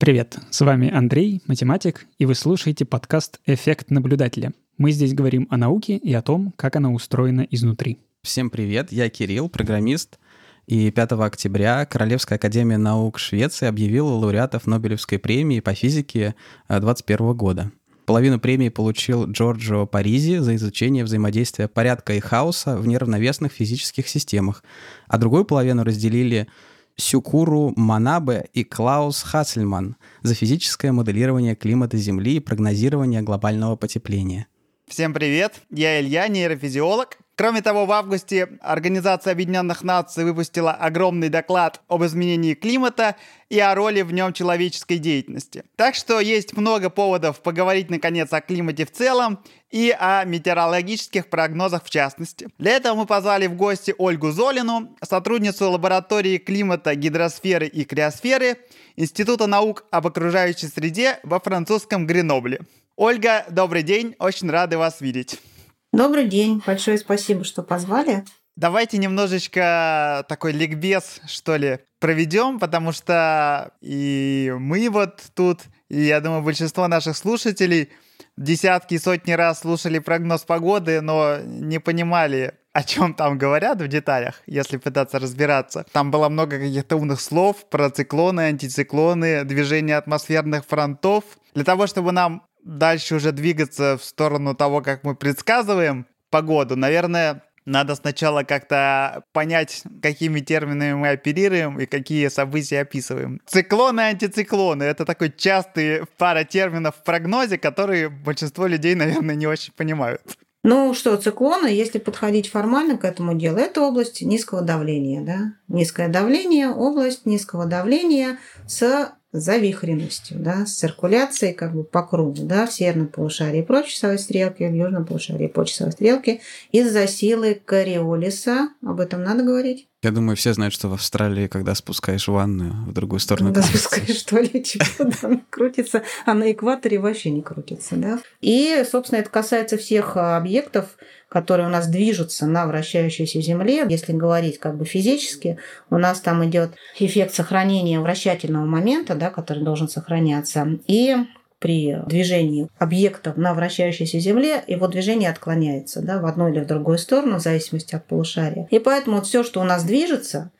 Привет, с вами Андрей, математик, и вы слушаете подкаст «Эффект наблюдателя». Мы здесь говорим о науке и о том, как она устроена изнутри. Всем привет, я Кирилл, программист, и 5 октября Королевская академия наук Швеции объявила лауреатов Нобелевской премии по физике 2021 года. Половину премии получил Джорджо Паризи за изучение взаимодействия порядка и хаоса в неравновесных физических системах, а другую половину разделили Сюкуру Манабе и Клаус Хассельман за физическое моделирование климата Земли и прогнозирование глобального потепления. Всем привет, я Илья, нейрофизиолог. Кроме того, в августе Организация Объединенных Наций выпустила огромный доклад об изменении климата и о роли в нем человеческой деятельности. Так что есть много поводов поговорить, наконец, о климате в целом и о метеорологических прогнозах в частности. Для этого мы позвали в гости Ольгу Золину, сотрудницу лаборатории климата, гидросферы и криосферы Института наук об окружающей среде во французском Гренобле. Ольга, добрый день, очень рады вас видеть. Добрый день, большое спасибо, что позвали. Давайте немножечко такой ликбез, что ли, проведем, потому что и мы вот тут, и я думаю, большинство наших слушателей десятки и сотни раз слушали прогноз погоды, но не понимали, о чем там говорят в деталях, если пытаться разбираться. Там было много каких-то умных слов про циклоны, антициклоны, движение атмосферных фронтов. Для того, чтобы нам дальше уже двигаться в сторону того, как мы предсказываем погоду, наверное, надо сначала как-то понять, какими терминами мы оперируем и какие события описываем. Циклоны антициклоны — это такой частый пара терминов в прогнозе, которые большинство людей, наверное, не очень понимают. Ну что, циклоны, если подходить формально к этому делу, это область низкого давления. Да? Низкое давление, область низкого давления с завихренностью, да, с циркуляцией как бы по кругу, да, в северном полушарии по часовой стрелке, в южном полушарии по часовой стрелке из-за силы Кориолиса. Об этом надо говорить. Я думаю, все знают, что в Австралии, когда спускаешь ванную в другую сторону... Когда спускаешь туалетчик, да, крутится, а на экваторе вообще не крутится, да. И, собственно, это касается всех объектов, которые у нас движутся на вращающейся Земле. Если говорить как бы физически, у нас там идет эффект сохранения вращательного момента, да, который должен сохраняться. И при движении объектов на вращающейся Земле его движение отклоняется да, в одну или в другую сторону, в зависимости от полушария. И поэтому вот все, что у нас движется,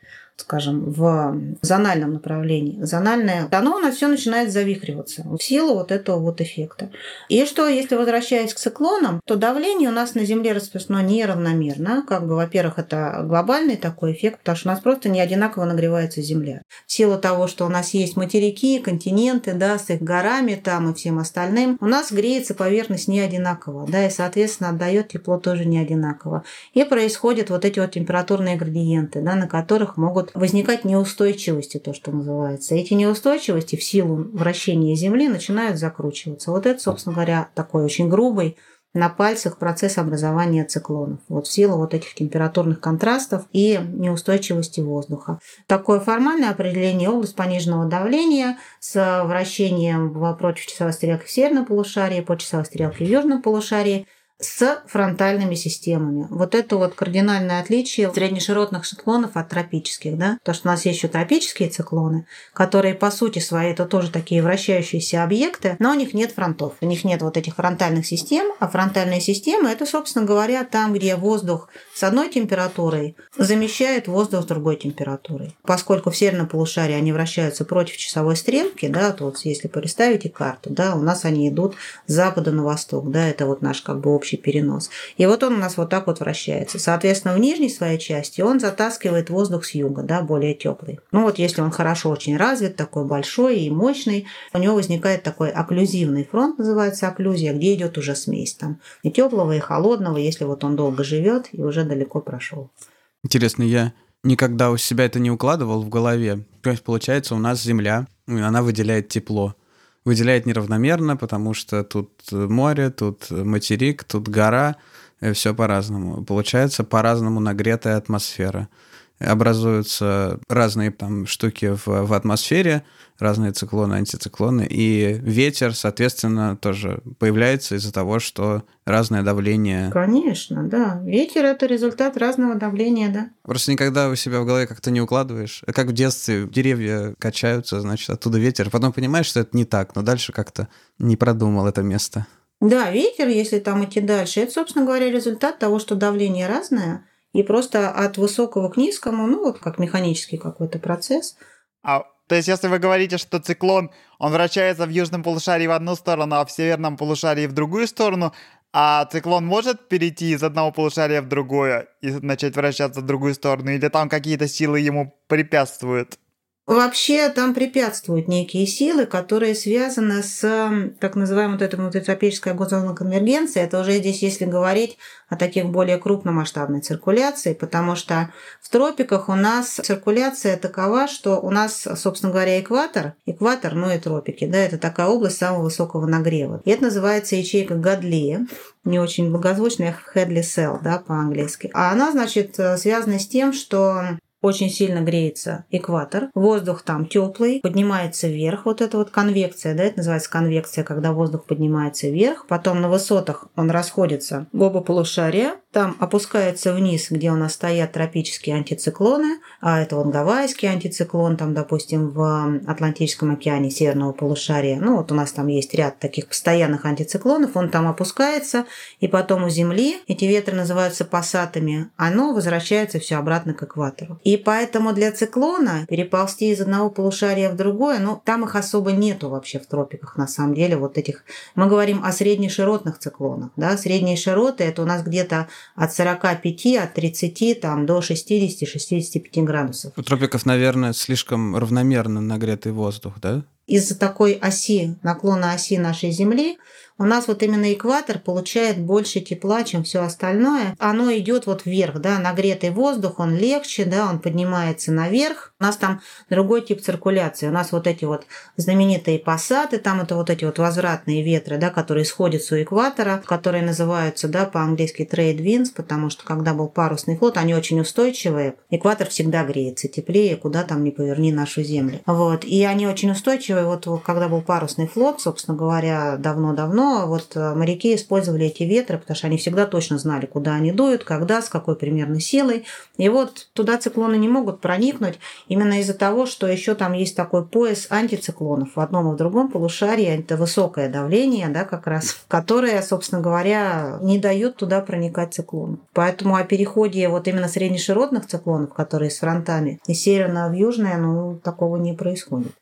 скажем, в зональном направлении. Зональное, оно у нас все начинает завихриваться в силу вот этого вот эффекта. И что, если возвращаясь к циклонам, то давление у нас на Земле распространено неравномерно. Как бы, во-первых, это глобальный такой эффект, потому что у нас просто не одинаково нагревается Земля. В силу того, что у нас есть материки, континенты, да, с их горами там и всем остальным, у нас греется поверхность не одинаково, да, и, соответственно, отдает тепло тоже не одинаково. И происходят вот эти вот температурные градиенты, да, на которых могут возникать неустойчивости, то, что называется. Эти неустойчивости в силу вращения Земли начинают закручиваться. Вот это, собственно говоря, такой очень грубый на пальцах процесс образования циклонов. Вот в силу вот этих температурных контрастов и неустойчивости воздуха. Такое формальное определение область пониженного давления с вращением против часовой стрелки в северном полушарии, по часовой стрелке в южном полушарии – с фронтальными системами. Вот это вот кардинальное отличие среднеширотных циклонов от тропических, да, потому что у нас есть еще тропические циклоны, которые по сути своей это тоже такие вращающиеся объекты, но у них нет фронтов, у них нет вот этих фронтальных систем, а фронтальные системы это, собственно говоря, там, где воздух с одной температурой замещает воздух с другой температурой. Поскольку в северном полушарии они вращаются против часовой стрелки, да, то вот если представите карту, да, у нас они идут с запада на восток, да, это вот наш как бы общий общий перенос. И вот он у нас вот так вот вращается. Соответственно, в нижней своей части он затаскивает воздух с юга, да, более теплый. Ну вот если он хорошо очень развит, такой большой и мощный, у него возникает такой окклюзивный фронт, называется окклюзия, где идет уже смесь там и теплого, и холодного, если вот он долго живет и уже далеко прошел. Интересно, я никогда у себя это не укладывал в голове. То есть, получается, у нас Земля, она выделяет тепло выделяет неравномерно, потому что тут море, тут материк, тут гора, все по-разному. Получается по-разному нагретая атмосфера. Образуются разные там штуки в, в атмосфере, разные циклоны, антициклоны, и ветер, соответственно, тоже появляется из-за того, что разное давление. Конечно, да. Ветер – это результат разного давления, да. Просто никогда у себя в голове как-то не укладываешь. Как в детстве деревья качаются, значит, оттуда ветер. Потом понимаешь, что это не так, но дальше как-то не продумал это место. Да, ветер, если там идти дальше, это, собственно говоря, результат того, что давление разное, и просто от высокого к низкому, ну, вот как механический какой-то процесс. А то есть, если вы говорите, что циклон, он вращается в южном полушарии в одну сторону, а в северном полушарии в другую сторону, а циклон может перейти из одного полушария в другое и начать вращаться в другую сторону, или там какие-то силы ему препятствуют? Вообще там препятствуют некие силы, которые связаны с так называемой вот этой внутритропической озоновой конвергенцией. Это уже здесь, если говорить о таких более крупномасштабной циркуляции, потому что в тропиках у нас циркуляция такова, что у нас, собственно говоря, экватор, экватор, ну и тропики, да, это такая область самого высокого нагрева. И это называется ячейка Гадли, не очень благозвучная, Headley Cell, да, по-английски. А она, значит, связана с тем, что очень сильно греется экватор, воздух там теплый, поднимается вверх, вот эта вот конвекция, да, это называется конвекция, когда воздух поднимается вверх, потом на высотах он расходится в оба полушария, там опускается вниз, где у нас стоят тропические антициклоны, а это вот гавайский антициклон, там, допустим, в Атлантическом океане северного полушария, ну вот у нас там есть ряд таких постоянных антициклонов, он там опускается, и потом у Земли эти ветры называются пассатами, оно возвращается все обратно к экватору. И поэтому для циклона переползти из одного полушария в другое, ну, там их особо нету вообще в тропиках, на самом деле, вот этих... Мы говорим о среднеширотных циклонах, да, средние широты – это у нас где-то от 45, от 30 там, до 60-65 градусов. У тропиков, наверное, слишком равномерно нагретый воздух, да? Из-за такой оси, наклона оси нашей Земли, у нас вот именно экватор получает больше тепла, чем все остальное. Оно идет вот вверх, да, нагретый воздух, он легче, да, он поднимается наверх. У нас там другой тип циркуляции. У нас вот эти вот знаменитые пассаты, там это вот эти вот возвратные ветры, да, которые сходят с экватора, которые называются, да, по-английски trade winds, потому что когда был парусный флот, они очень устойчивые. Экватор всегда греется теплее, куда там не поверни нашу землю. Вот. И они очень устойчивые. Вот когда был парусный флот, собственно говоря, давно-давно, вот э, моряки использовали эти ветры, потому что они всегда точно знали, куда они дуют, когда, с какой примерно силой. И вот туда циклоны не могут проникнуть именно из-за того, что еще там есть такой пояс антициклонов в одном и в другом полушарии. Это высокое давление, да, как раз, которое, собственно говоря, не дает туда проникать циклону. Поэтому о переходе вот именно среднеширотных циклонов, которые с фронтами, из северного в южное, ну, такого не происходит.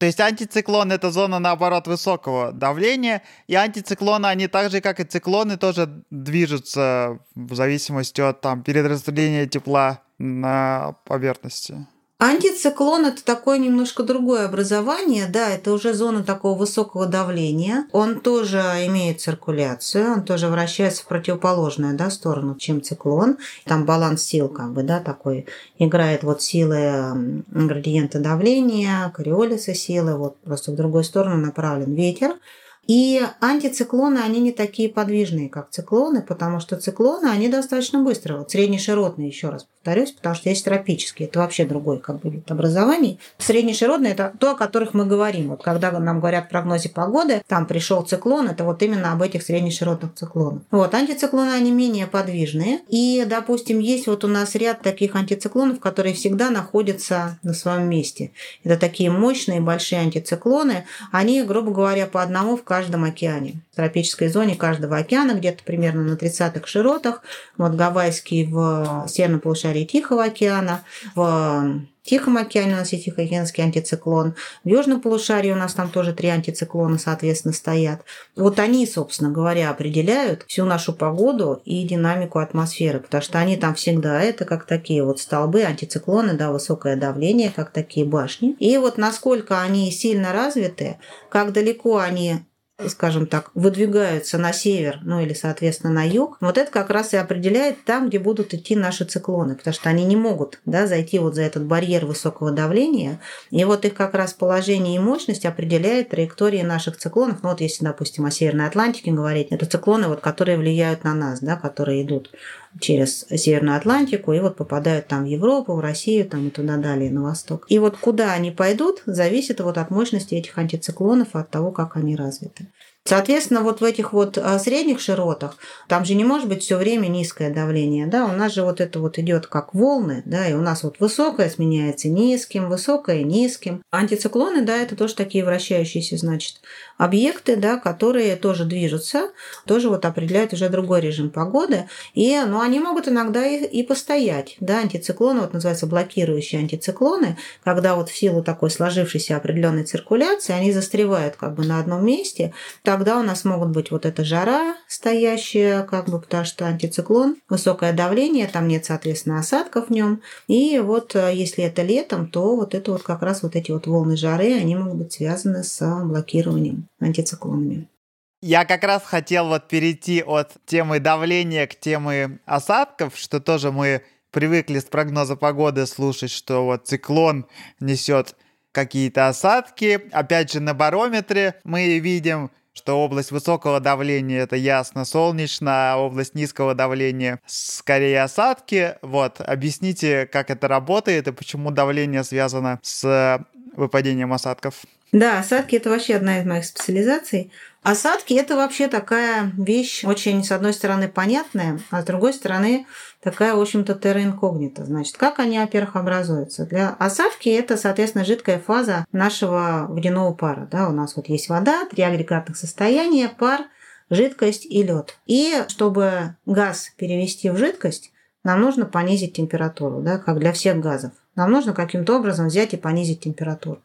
То есть антициклон — это зона, наоборот, высокого давления, и антициклоны, они так же, как и циклоны, тоже движутся в зависимости от там, перераспределения тепла на поверхности. Антициклон – это такое немножко другое образование, да, это уже зона такого высокого давления. Он тоже имеет циркуляцию, он тоже вращается в противоположную да, сторону, чем циклон. Там баланс сил как бы, да, такой играет вот силы градиента давления, кориолиса силы, вот просто в другую сторону направлен ветер. И антициклоны, они не такие подвижные, как циклоны, потому что циклоны, они достаточно быстро. Вот среднеширотные, еще раз повторюсь, потому что есть тропические. Это вообще другой как бы вид образований. Среднеширотные – это то, о которых мы говорим. Вот когда нам говорят в прогнозе погоды, там пришел циклон, это вот именно об этих среднеширотных циклонах. Вот, антициклоны, они менее подвижные. И, допустим, есть вот у нас ряд таких антициклонов, которые всегда находятся на своем месте. Это такие мощные большие антициклоны. Они, грубо говоря, по одному в каждом океане. В тропической зоне каждого океана, где-то примерно на 30-х широтах, вот гавайский в северном полушарии Тихого океана, в Тихом океане у нас есть Тихоокеанский антициклон. В Южном полушарии у нас там тоже три антициклона, соответственно, стоят. Вот они, собственно говоря, определяют всю нашу погоду и динамику атмосферы, потому что они там всегда это как такие вот столбы, антициклоны, да, высокое давление, как такие башни. И вот насколько они сильно развиты, как далеко они скажем так, выдвигаются на север, ну или, соответственно, на юг, вот это как раз и определяет там, где будут идти наши циклоны, потому что они не могут да, зайти вот за этот барьер высокого давления, и вот их как раз положение и мощность определяет траектории наших циклонов. Ну вот если, допустим, о Северной Атлантике говорить, это циклоны, вот, которые влияют на нас, да, которые идут через Северную Атлантику и вот попадают там в Европу, в Россию там и туда далее, на восток. И вот куда они пойдут, зависит вот от мощности этих антициклонов от того, как они развиты. Соответственно, вот в этих вот а, средних широтах, там же не может быть все время низкое давление, да, у нас же вот это вот идет как волны, да, и у нас вот высокое сменяется низким, высокое низким. Антициклоны, да, это тоже такие вращающиеся, значит, объекты, да, которые тоже движутся, тоже вот определяют уже другой режим погоды, и, ну, они могут иногда и, и постоять, да, антициклоны, вот называются блокирующие антициклоны, когда вот в силу такой сложившейся определенной циркуляции они застревают как бы на одном месте, тогда у нас могут быть вот эта жара стоящая, как бы, потому что антициклон, высокое давление, там нет, соответственно, осадков в нем. И вот э, если это летом, то вот это вот как раз вот эти вот волны жары, они могут быть связаны с блокированием антициклонами. Я как раз хотел вот перейти от темы давления к теме осадков, что тоже мы привыкли с прогноза погоды слушать, что вот циклон несет какие-то осадки. Опять же, на барометре мы видим что область высокого давления это ясно солнечно, а область низкого давления скорее осадки. Вот, объясните, как это работает и почему давление связано с выпадением осадков. Да, осадки это вообще одна из моих специализаций. Осадки это вообще такая вещь очень, с одной стороны, понятная, а с другой стороны, такая, в общем-то, терра. Значит, как они, во-первых, образуются? Для осадки это, соответственно, жидкая фаза нашего водяного пара. Да, у нас вот есть вода, три агрегатных состояния, пар, жидкость и лед. И чтобы газ перевести в жидкость, нам нужно понизить температуру, да, как для всех газов. Нам нужно каким-то образом взять и понизить температуру.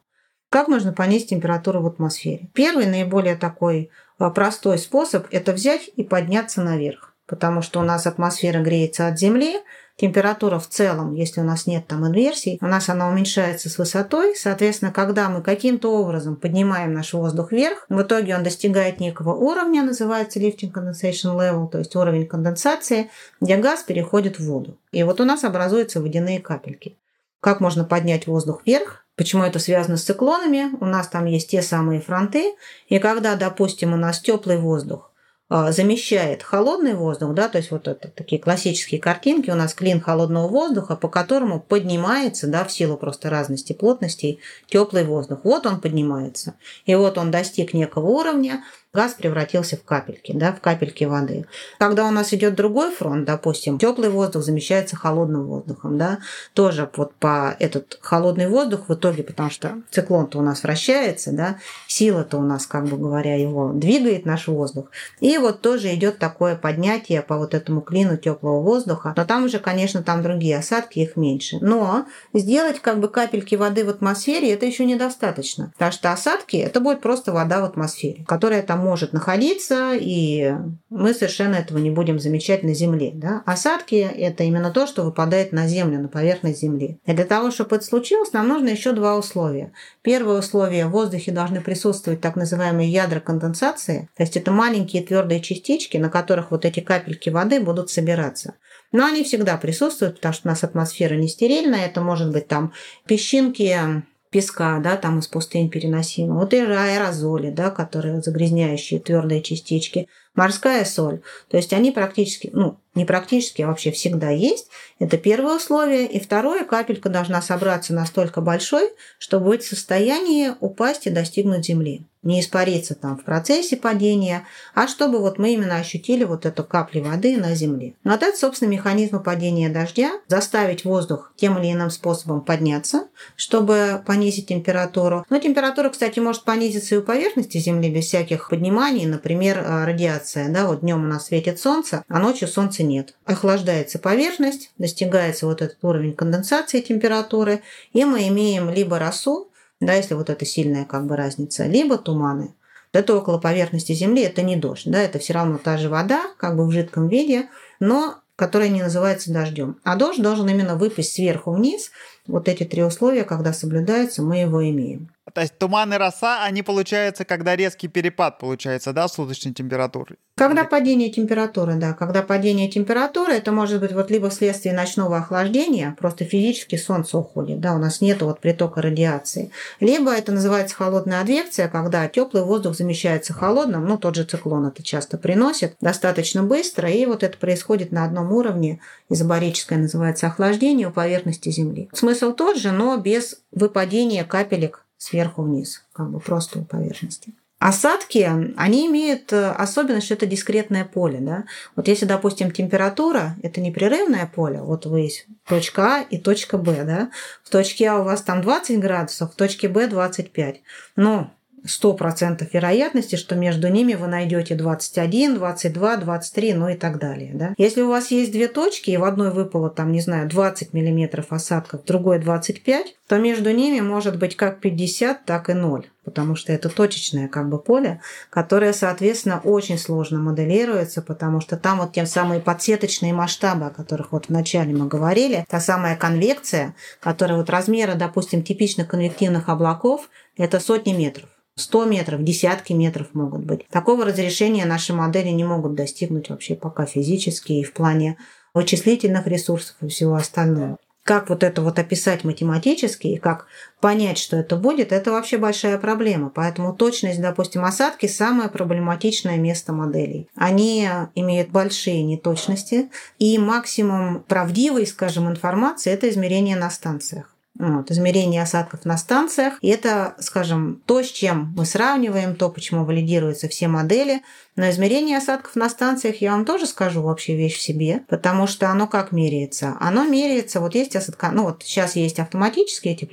Как можно понизить температуру в атмосфере? Первый, наиболее такой а, простой способ – это взять и подняться наверх потому что у нас атмосфера греется от Земли, температура в целом, если у нас нет там инверсий, у нас она уменьшается с высотой. Соответственно, когда мы каким-то образом поднимаем наш воздух вверх, в итоге он достигает некого уровня, называется lifting condensation level, то есть уровень конденсации, где газ переходит в воду. И вот у нас образуются водяные капельки. Как можно поднять воздух вверх? Почему это связано с циклонами? У нас там есть те самые фронты. И когда, допустим, у нас теплый воздух а, замещает холодный воздух, да, то есть вот это такие классические картинки, у нас клин холодного воздуха, по которому поднимается, да, в силу просто разности плотностей, теплый воздух. Вот он поднимается. И вот он достиг некого уровня, газ превратился в капельки, да, в капельки воды. Когда у нас идет другой фронт, допустим, теплый воздух замещается холодным воздухом, да, тоже вот по этот холодный воздух в итоге, потому что циклон-то у нас вращается, да, сила-то у нас, как бы говоря, его двигает наш воздух. И вот тоже идет такое поднятие по вот этому клину теплого воздуха. Но там уже, конечно, там другие осадки, их меньше. Но сделать как бы капельки воды в атмосфере это еще недостаточно. Потому что осадки это будет просто вода в атмосфере, которая там может находиться, и мы совершенно этого не будем замечать на Земле. Да? Осадки – это именно то, что выпадает на Землю, на поверхность Земли. И для того, чтобы это случилось, нам нужно еще два условия. Первое условие – в воздухе должны присутствовать так называемые ядра конденсации, то есть это маленькие твердые частички, на которых вот эти капельки воды будут собираться. Но они всегда присутствуют, потому что у нас атмосфера не стерильная, это может быть там песчинки песка, да, там из пустынь переносимого. Вот и аэрозоли, да, которые загрязняющие твердые частички, морская соль. То есть они практически, ну, не практически, а вообще всегда есть. Это первое условие. И второе, капелька должна собраться настолько большой, чтобы быть в состоянии упасть и достигнуть земли не испариться там в процессе падения, а чтобы вот мы именно ощутили вот эту капли воды на земле. Но вот это, собственно, механизм падения дождя, заставить воздух тем или иным способом подняться, чтобы понизить температуру. Но температура, кстати, может понизиться и у поверхности Земли без всяких подниманий, например, э, радиация. Да, вот днем у нас светит солнце, а ночью солнца нет. Охлаждается поверхность, достигается вот этот уровень конденсации температуры, и мы имеем либо росу, да, если вот это сильная как бы разница, либо туманы. Это около поверхности Земли, это не дождь, да, это все равно та же вода, как бы в жидком виде, но которая не называется дождем. А дождь должен именно выпасть сверху вниз, вот эти три условия, когда соблюдаются, мы его имеем. То есть туман и роса, они получаются, когда резкий перепад получается, да, суточной температуры? Когда падение температуры, да. Когда падение температуры, это может быть вот либо вследствие ночного охлаждения, просто физически солнце уходит, да, у нас нет вот притока радиации. Либо это называется холодная адвекция, когда теплый воздух замещается холодным, ну, тот же циклон это часто приносит, достаточно быстро, и вот это происходит на одном уровне, изобарическое называется охлаждение у поверхности Земли. Смысл тот же, но без выпадения капелек сверху вниз, как бы просто у поверхности. Осадки, они имеют э, особенность, что это дискретное поле. Да? Вот если, допустим, температура – это непрерывное поле, вот вы есть точка А и точка Б, да? в точке А у вас там 20 градусов, в точке Б 25. Но 100% вероятности, что между ними вы найдете 21, 22, 23, ну и так далее. Да? Если у вас есть две точки, и в одной выпало, там, не знаю, 20 мм осадков, в другой 25, то между ними может быть как 50, так и 0, потому что это точечное как бы поле, которое, соответственно, очень сложно моделируется, потому что там вот те самые подсеточные масштабы, о которых вот вначале мы говорили, та самая конвекция, которая вот размера, допустим, типичных конвективных облаков, это сотни метров. 100 метров, десятки метров могут быть. Такого разрешения наши модели не могут достигнуть вообще пока физически и в плане вычислительных ресурсов и всего остального. Как вот это вот описать математически и как понять, что это будет, это вообще большая проблема. Поэтому точность, допустим, осадки – самое проблематичное место моделей. Они имеют большие неточности, и максимум правдивой, скажем, информации – это измерение на станциях. Вот, измерение осадков на станциях. И это, скажем, то, с чем мы сравниваем, то, почему валидируются все модели. Но измерение осадков на станциях, я вам тоже скажу вообще вещь в себе, потому что оно как меряется? Оно меряется, вот есть осадка, ну вот сейчас есть автоматические эти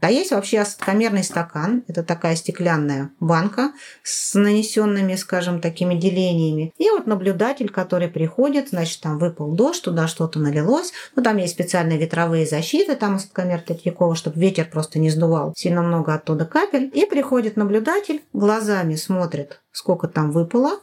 а есть вообще осадкомерный стакан, это такая стеклянная банка с нанесенными, скажем, такими делениями. И вот наблюдатель, который приходит, значит, там выпал дождь, туда что-то налилось, ну там есть специальные ветровые защиты, там осадкомер Третьякова, чтобы ветер просто не сдувал сильно много оттуда капель. И приходит наблюдатель, глазами смотрит, сколько там выпало,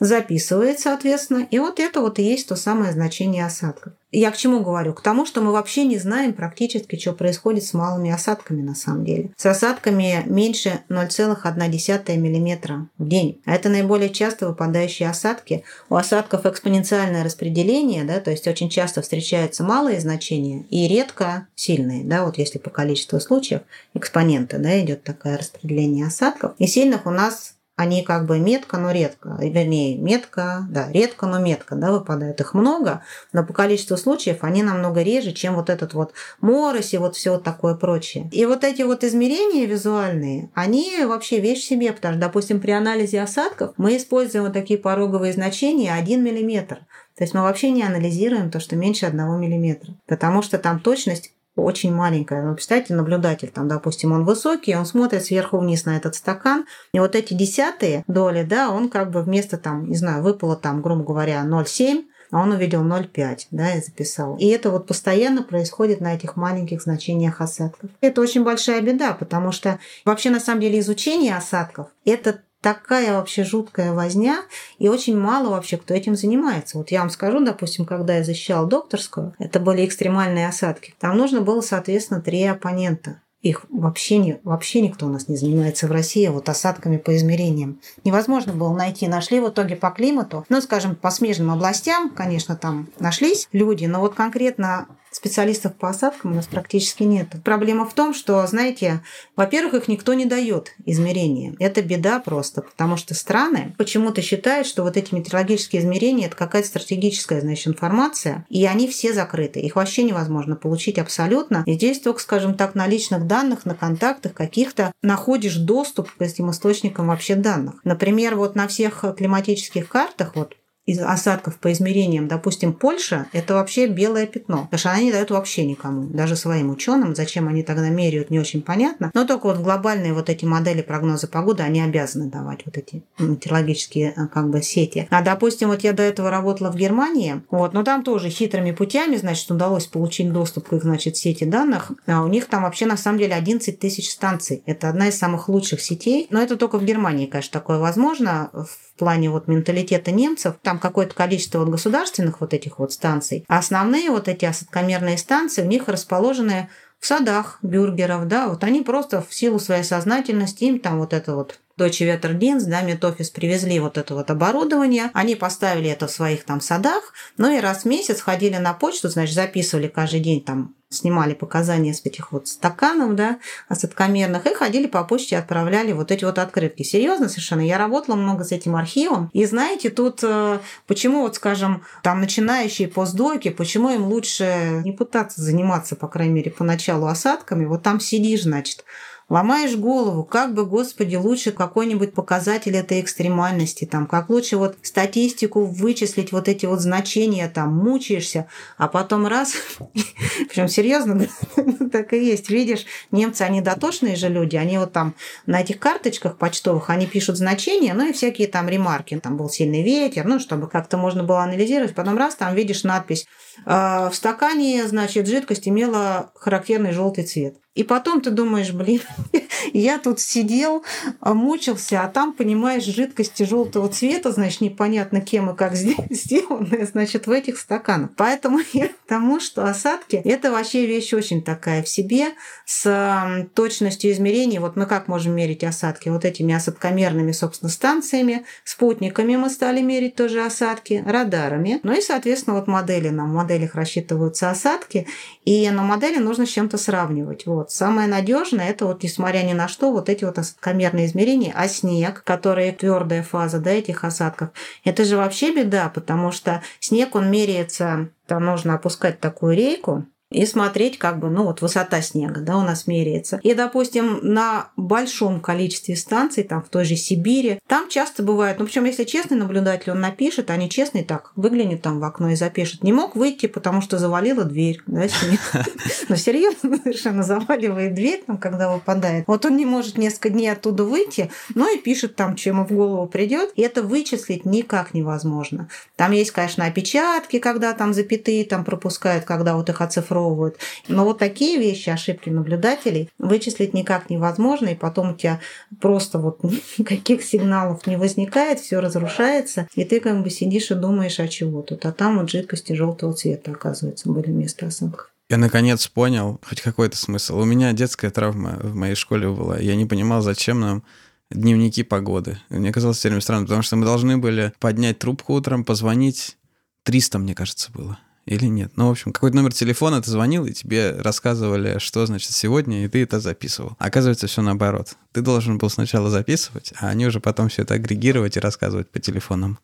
записывает, соответственно. И вот это вот и есть то самое значение осадков. Я к чему говорю? К тому, что мы вообще не знаем практически, что происходит с малыми осадками на самом деле. С осадками меньше 0,1 мм в день. А это наиболее часто выпадающие осадки. У осадков экспоненциальное распределение, да, то есть очень часто встречаются малые значения и редко сильные. Да, вот если по количеству случаев экспонента да, идет такое распределение осадков. И сильных у нас они как бы метко, но редко, вернее, метко, да, редко, но метко, да, выпадает. Их много, но по количеству случаев они намного реже, чем вот этот вот морось и вот все такое прочее. И вот эти вот измерения визуальные, они вообще вещь в себе, потому что, допустим, при анализе осадков мы используем вот такие пороговые значения 1 миллиметр. То есть мы вообще не анализируем то, что меньше 1 миллиметра, потому что там точность очень маленькая. Ну, представьте, наблюдатель, там, допустим, он высокий, он смотрит сверху вниз на этот стакан, и вот эти десятые доли, да, он как бы вместо, там, не знаю, выпало там, грубо говоря, 0,7, а он увидел 0,5, да, и записал. И это вот постоянно происходит на этих маленьких значениях осадков. Это очень большая беда, потому что вообще на самом деле изучение осадков – это такая вообще жуткая возня, и очень мало вообще кто этим занимается. Вот я вам скажу, допустим, когда я защищала докторскую, это были экстремальные осадки. Там нужно было, соответственно, три оппонента. Их вообще, не, вообще никто у нас не занимается в России вот осадками по измерениям. Невозможно было найти. Нашли в итоге по климату. Ну, скажем, по смежным областям, конечно, там нашлись люди, но вот конкретно специалистов по осадкам у нас практически нет. Проблема в том, что, знаете, во-первых, их никто не дает измерения. Это беда просто, потому что страны почему-то считают, что вот эти метеорологические измерения – это какая-то стратегическая, значит, информация, и они все закрыты. Их вообще невозможно получить абсолютно. И здесь только, скажем так, на личных данных, на контактах каких-то находишь доступ к этим источникам вообще данных. Например, вот на всех климатических картах, вот из осадков по измерениям, допустим, Польша, это вообще белое пятно. Потому что они не дают вообще никому, даже своим ученым. Зачем они тогда меряют, не очень понятно. Но только вот глобальные вот эти модели прогноза погоды, они обязаны давать вот эти метеорологические э, как бы сети. А, допустим, вот я до этого работала в Германии, вот, но там тоже хитрыми путями, значит, удалось получить доступ к их, значит, сети данных. А у них там вообще на самом деле 11 тысяч станций. Это одна из самых лучших сетей. Но это только в Германии, конечно, такое возможно. В плане вот менталитета немцев. Там какое-то количество вот государственных вот этих вот станций. А основные вот эти осадкомерные станции, у них расположены в в садах бюргеров, да, вот они просто в силу своей сознательности, им там вот это вот Deutsche Wetterdienst, да, Медофис привезли вот это вот оборудование, они поставили это в своих там садах, ну и раз в месяц ходили на почту, значит, записывали каждый день там снимали показания с этих вот стаканов, да, осадкомерных, и ходили по почте, отправляли вот эти вот открытки. Серьезно совершенно. Я работала много с этим архивом. И знаете, тут э, почему вот, скажем, там начинающие постдоки, почему им лучше не пытаться заниматься, по крайней мере, поначалу осадками, вот там сидишь, значит, ломаешь голову, как бы, господи, лучше какой-нибудь показатель этой экстремальности, там, как лучше вот статистику вычислить, вот эти вот значения, там, мучаешься, а потом раз, причем серьезно, так и есть, видишь, немцы, они дотошные же люди, они вот там на этих карточках почтовых, они пишут значения, ну и всякие там ремарки, там был сильный ветер, ну, чтобы как-то можно было анализировать, потом раз, там видишь надпись, «А, в стакане, значит, жидкость имела характерный желтый цвет. И потом ты думаешь, блин, я тут сидел, а, мучился, а там, понимаешь, жидкости желтого цвета, значит, непонятно кем и как сделанные, значит, в этих стаканах. Поэтому я к тому, что осадки – это вообще вещь очень такая в себе, с точностью измерений. Вот мы как можем мерить осадки? Вот этими осадкомерными, собственно, станциями, спутниками мы стали мерить тоже осадки, радарами. Ну и, соответственно, вот модели нам, в моделях рассчитываются осадки, и на модели нужно с чем-то сравнивать. Вот. Самое надежное это вот, несмотря ни на что, вот эти вот осадкомерные измерения, а снег, который твердая фаза да, этих осадков, это же вообще беда, потому что снег, он меряется, там нужно опускать такую рейку, и смотреть, как бы, ну вот высота снега, да, у нас меряется. И, допустим, на большом количестве станций, там в той же Сибири, там часто бывает, ну причем, если честный наблюдатель, он напишет, а не честный так, выглянет там в окно и запишет. Не мог выйти, потому что завалила дверь, да, Ну, серьезно, совершенно заваливает дверь, там, когда выпадает. Вот он не может несколько дней оттуда выйти, но и пишет там, что ему в голову придет, и это вычислить никак невозможно. Там есть, конечно, опечатки, когда там запятые там пропускают, когда вот их оцифровывают разочаровывают. Но вот такие вещи, ошибки наблюдателей, вычислить никак невозможно, и потом у тебя просто вот никаких сигналов не возникает, все разрушается, и ты как бы сидишь и думаешь, а чего тут, а там вот жидкости желтого цвета, оказывается, были вместо осадков. Я наконец понял хоть какой-то смысл. У меня детская травма в моей школе была. Я не понимал, зачем нам дневники погоды. Мне казалось все время странно, потому что мы должны были поднять трубку утром, позвонить. 300, мне кажется, было или нет. Ну, в общем, какой-то номер телефона ты звонил, и тебе рассказывали, что значит сегодня, и ты это записывал. Оказывается, все наоборот. Ты должен был сначала записывать, а они уже потом все это агрегировать и рассказывать по телефонам.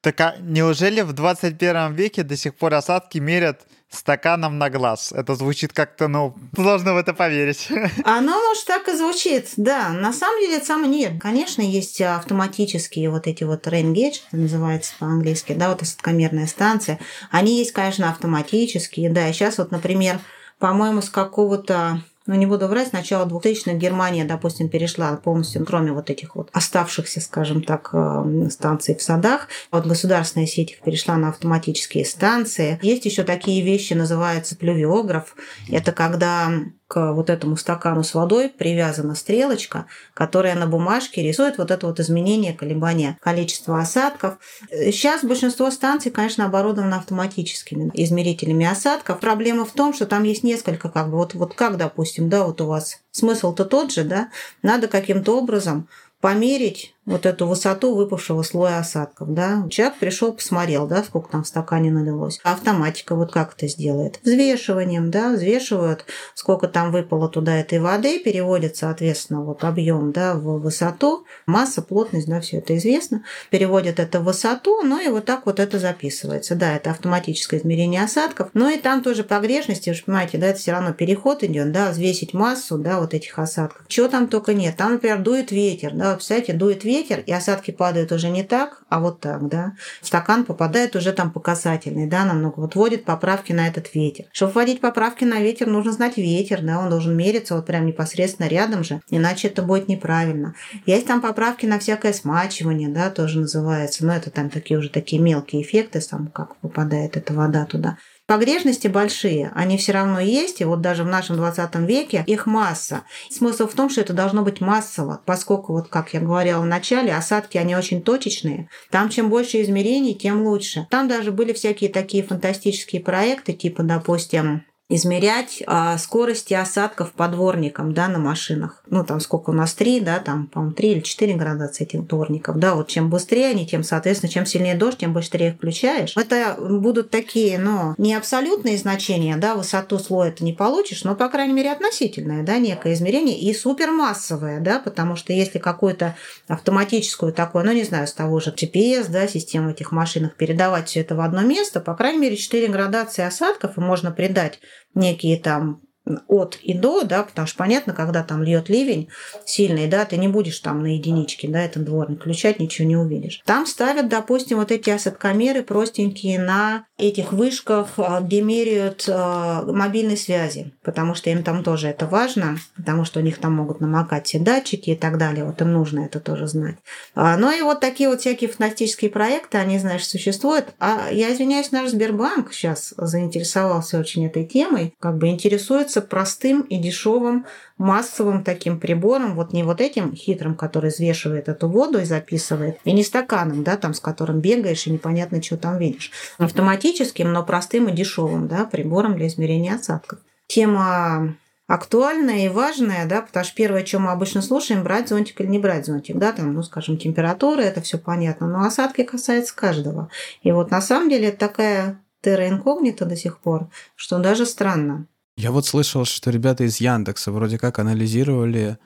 Так а неужели в 21 веке до сих пор осадки мерят стаканом на глаз. Это звучит как-то, ну, сложно в это поверить. Оно, может, так и звучит, да. На самом деле, это самое нет. Конечно, есть автоматические вот эти вот rain gauge, это называется по-английски, да, вот осадкомерная станция. Они есть, конечно, автоматические, да. И сейчас вот, например, по-моему, с какого-то но не буду врать, с начала 2000-х Германия, допустим, перешла полностью, кроме вот этих вот оставшихся, скажем так, э, станций в садах, вот государственная сеть перешла на автоматические станции. Есть еще такие вещи, называется плювиограф. Это когда вот этому стакану с водой привязана стрелочка, которая на бумажке рисует вот это вот изменение колебания количества осадков. Сейчас большинство станций, конечно, оборудовано автоматическими измерителями осадков. Проблема в том, что там есть несколько, как бы, вот, вот как, допустим, да, вот у вас смысл-то тот же, да, надо каким-то образом померить вот эту высоту выпавшего слоя осадков. Да? Человек пришел, посмотрел, да, сколько там в стакане налилось. Автоматика вот как это сделает? Взвешиванием, да, взвешивают, сколько там выпало туда этой воды, переводит, соответственно, вот объем, да, в высоту, масса, плотность, да, все это известно, переводят это в высоту, ну и вот так вот это записывается. Да, это автоматическое измерение осадков. Ну и там тоже погрешности, вы же понимаете, да, это все равно переход идет, да, взвесить массу, да, вот этих осадков. Чего там только нет. Там, например, дует ветер, да, представляете, дует ветер, ветер, и осадки падают уже не так, а вот так, да. Стакан попадает уже там показательный, да, намного. Вот вводит поправки на этот ветер. Чтобы вводить поправки на ветер, нужно знать ветер, да, он должен мериться вот прям непосредственно рядом же, иначе это будет неправильно. Есть там поправки на всякое смачивание, да, тоже называется, но это там такие уже такие мелкие эффекты, там как попадает эта вода туда. Погрешности большие, они все равно есть, и вот даже в нашем 20 веке их масса. Смысл в том, что это должно быть массово, поскольку, вот как я говорила в начале, осадки, они очень точечные. Там чем больше измерений, тем лучше. Там даже были всякие такие фантастические проекты, типа, допустим, измерять а, скорости осадков по дворникам да, на машинах. Ну, там сколько у нас, три, да, там, по-моему, три или четыре градации этих дворников. Да, вот чем быстрее они, тем, соответственно, чем сильнее дождь, тем быстрее их включаешь. Это будут такие, ну, не абсолютные значения, да, высоту слоя ты не получишь, но, по крайней мере, относительное, да, некое измерение и супермассовое, да, потому что если какую-то автоматическую такое, ну, не знаю, с того же GPS, да, систему этих машинах передавать все это в одно место, по крайней мере, 4 градации осадков, и можно придать некие там от и до, да, потому что понятно, когда там льет ливень сильный, да, ты не будешь там на единичке, да, этот дворник включать, ничего не увидишь. Там ставят, допустим, вот эти осадкомеры простенькие на этих вышках, а, где меряют а, мобильной связи, потому что им там тоже это важно, потому что у них там могут намокать все датчики и так далее, вот им нужно это тоже знать. А, ну и вот такие вот всякие фантастические проекты, они, знаешь, существуют. А я извиняюсь, наш Сбербанк сейчас заинтересовался очень этой темой, как бы интересуется становится простым и дешевым массовым таким прибором, вот не вот этим хитрым, который взвешивает эту воду и записывает, и не стаканом, да, там, с которым бегаешь и непонятно, что там видишь. Автоматическим, но простым и дешевым, да, прибором для измерения осадков. Тема актуальная и важная, да, потому что первое, чем мы обычно слушаем, брать зонтик или не брать зонтик, да, там, ну, скажем, температура, это все понятно, но осадки касаются каждого. И вот на самом деле это такая терра инкогнита до сих пор, что даже странно. Я вот слышал, что ребята из Яндекса вроде как анализировали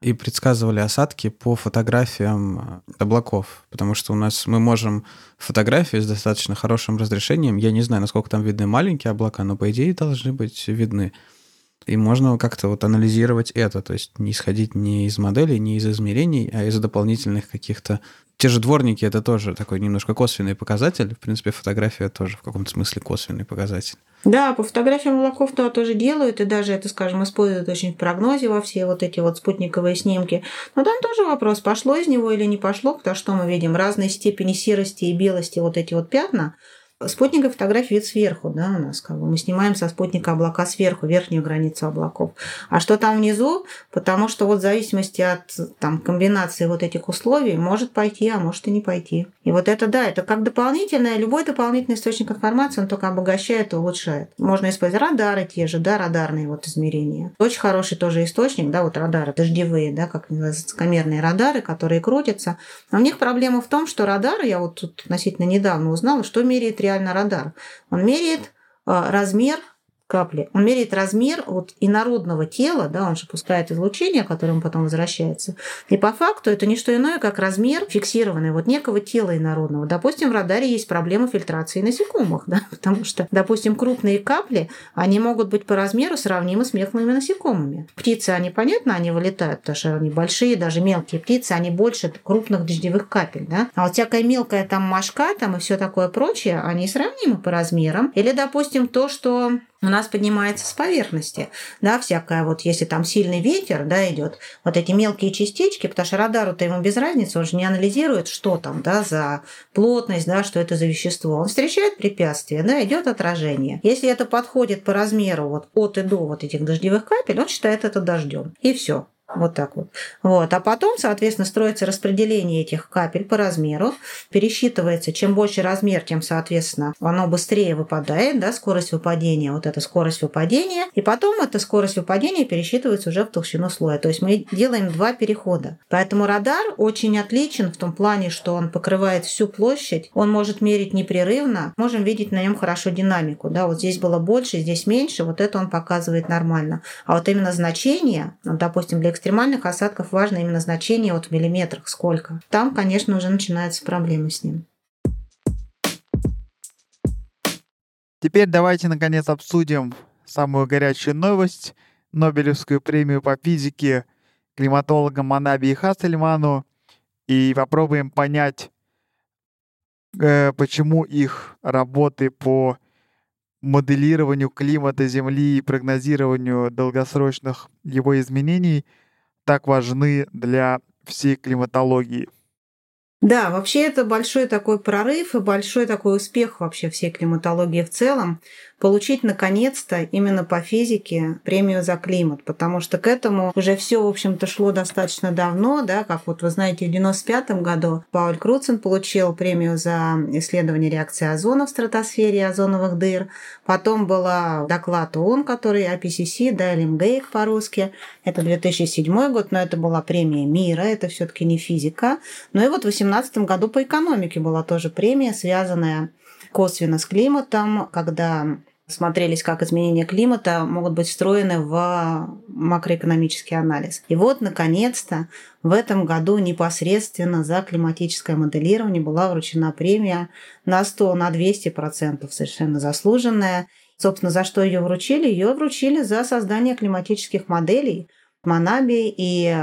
и предсказывали осадки по фотографиям э, облаков, потому что у нас мы можем фотографии с достаточно хорошим разрешением, я не знаю, насколько там видны маленькие облака, но по идее должны быть видны. И можно как-то вот анализировать это, то есть не исходить не из моделей, не из измерений, а из дополнительных каких-то... Те же дворники — это тоже такой немножко косвенный показатель. В принципе, фотография тоже в каком-то смысле косвенный показатель. Да, по фотографиям облаков то тоже делают, и даже это, скажем, используют очень в прогнозе во все вот эти вот спутниковые снимки. Но там тоже вопрос, пошло из него или не пошло, потому что мы видим разные степени серости и белости вот эти вот пятна, Спутниковая фотография вид сверху, да, у нас как бы мы снимаем со спутника облака сверху, верхнюю границу облаков. А что там внизу? Потому что вот в зависимости от там, комбинации вот этих условий может пойти, а может и не пойти. И вот это, да, это как дополнительное, любой дополнительный источник информации, он только обогащает и улучшает. Можно использовать радары те же, да, радарные вот измерения. Очень хороший тоже источник, да, вот радары дождевые, да, как называются, радары, которые крутятся. Но у них проблема в том, что радары, я вот тут относительно недавно узнала, что меряет реально радар. Он меряет а, размер капли. Он меряет размер вот инородного тела, да, он же пускает излучение, которое потом возвращается. И по факту это не что иное, как размер фиксированный вот некого тела инородного. Допустим, в радаре есть проблема фильтрации насекомых, да, потому что, допустим, крупные капли, они могут быть по размеру сравнимы с мелкими насекомыми. Птицы, они, понятно, они вылетают, потому что они большие, даже мелкие птицы, они больше крупных дождевых капель, да. А вот всякая мелкая там мошка там и все такое прочее, они сравнимы по размерам. Или, допустим, то, что у нас поднимается с поверхности, да, всякое, вот если там сильный ветер, да, идет, вот эти мелкие частички, потому что радару-то ему без разницы, он же не анализирует, что там, да, за плотность, да, что это за вещество. Он встречает препятствие, да, идет отражение. Если это подходит по размеру вот от и до вот этих дождевых капель, он считает это дождем. И все. Вот так вот. вот. А потом, соответственно, строится распределение этих капель по размеру. Пересчитывается, чем больше размер, тем, соответственно, оно быстрее выпадает, да, скорость выпадения, вот эта скорость выпадения. И потом эта скорость выпадения пересчитывается уже в толщину слоя. То есть мы делаем два перехода. Поэтому радар очень отличен в том плане, что он покрывает всю площадь. Он может мерить непрерывно. Можем видеть на нем хорошо динамику. Да, вот здесь было больше, здесь меньше. Вот это он показывает нормально. А вот именно значение, допустим, для экстремальных осадков важно именно значение вот в миллиметрах сколько. Там, конечно, уже начинаются проблемы с ним. Теперь давайте, наконец, обсудим самую горячую новость. Нобелевскую премию по физике климатологам Манаби и Хассельману. И попробуем понять, э, почему их работы по моделированию климата Земли и прогнозированию долгосрочных его изменений – так важны для всей климатологии. Да, вообще это большой такой прорыв и большой такой успех вообще всей климатологии в целом. Получить наконец-то именно по физике премию за климат, потому что к этому уже все, в общем-то, шло достаточно давно, да, как вот вы знаете, в 95 году Пауль Круцен получил премию за исследование реакции озона в стратосфере и озоновых дыр. Потом была доклад ООН, который а IPCC, да, или эм МГЭК по-русски. Это 2007 год, но это была премия мира, это все таки не физика. но и вот 18 2017 году по экономике была тоже премия, связанная косвенно с климатом, когда смотрелись, как изменения климата могут быть встроены в макроэкономический анализ. И вот, наконец-то, в этом году непосредственно за климатическое моделирование была вручена премия на 100, на 200%, совершенно заслуженная. Собственно, за что ее вручили? Ее вручили за создание климатических моделей – Манаби и,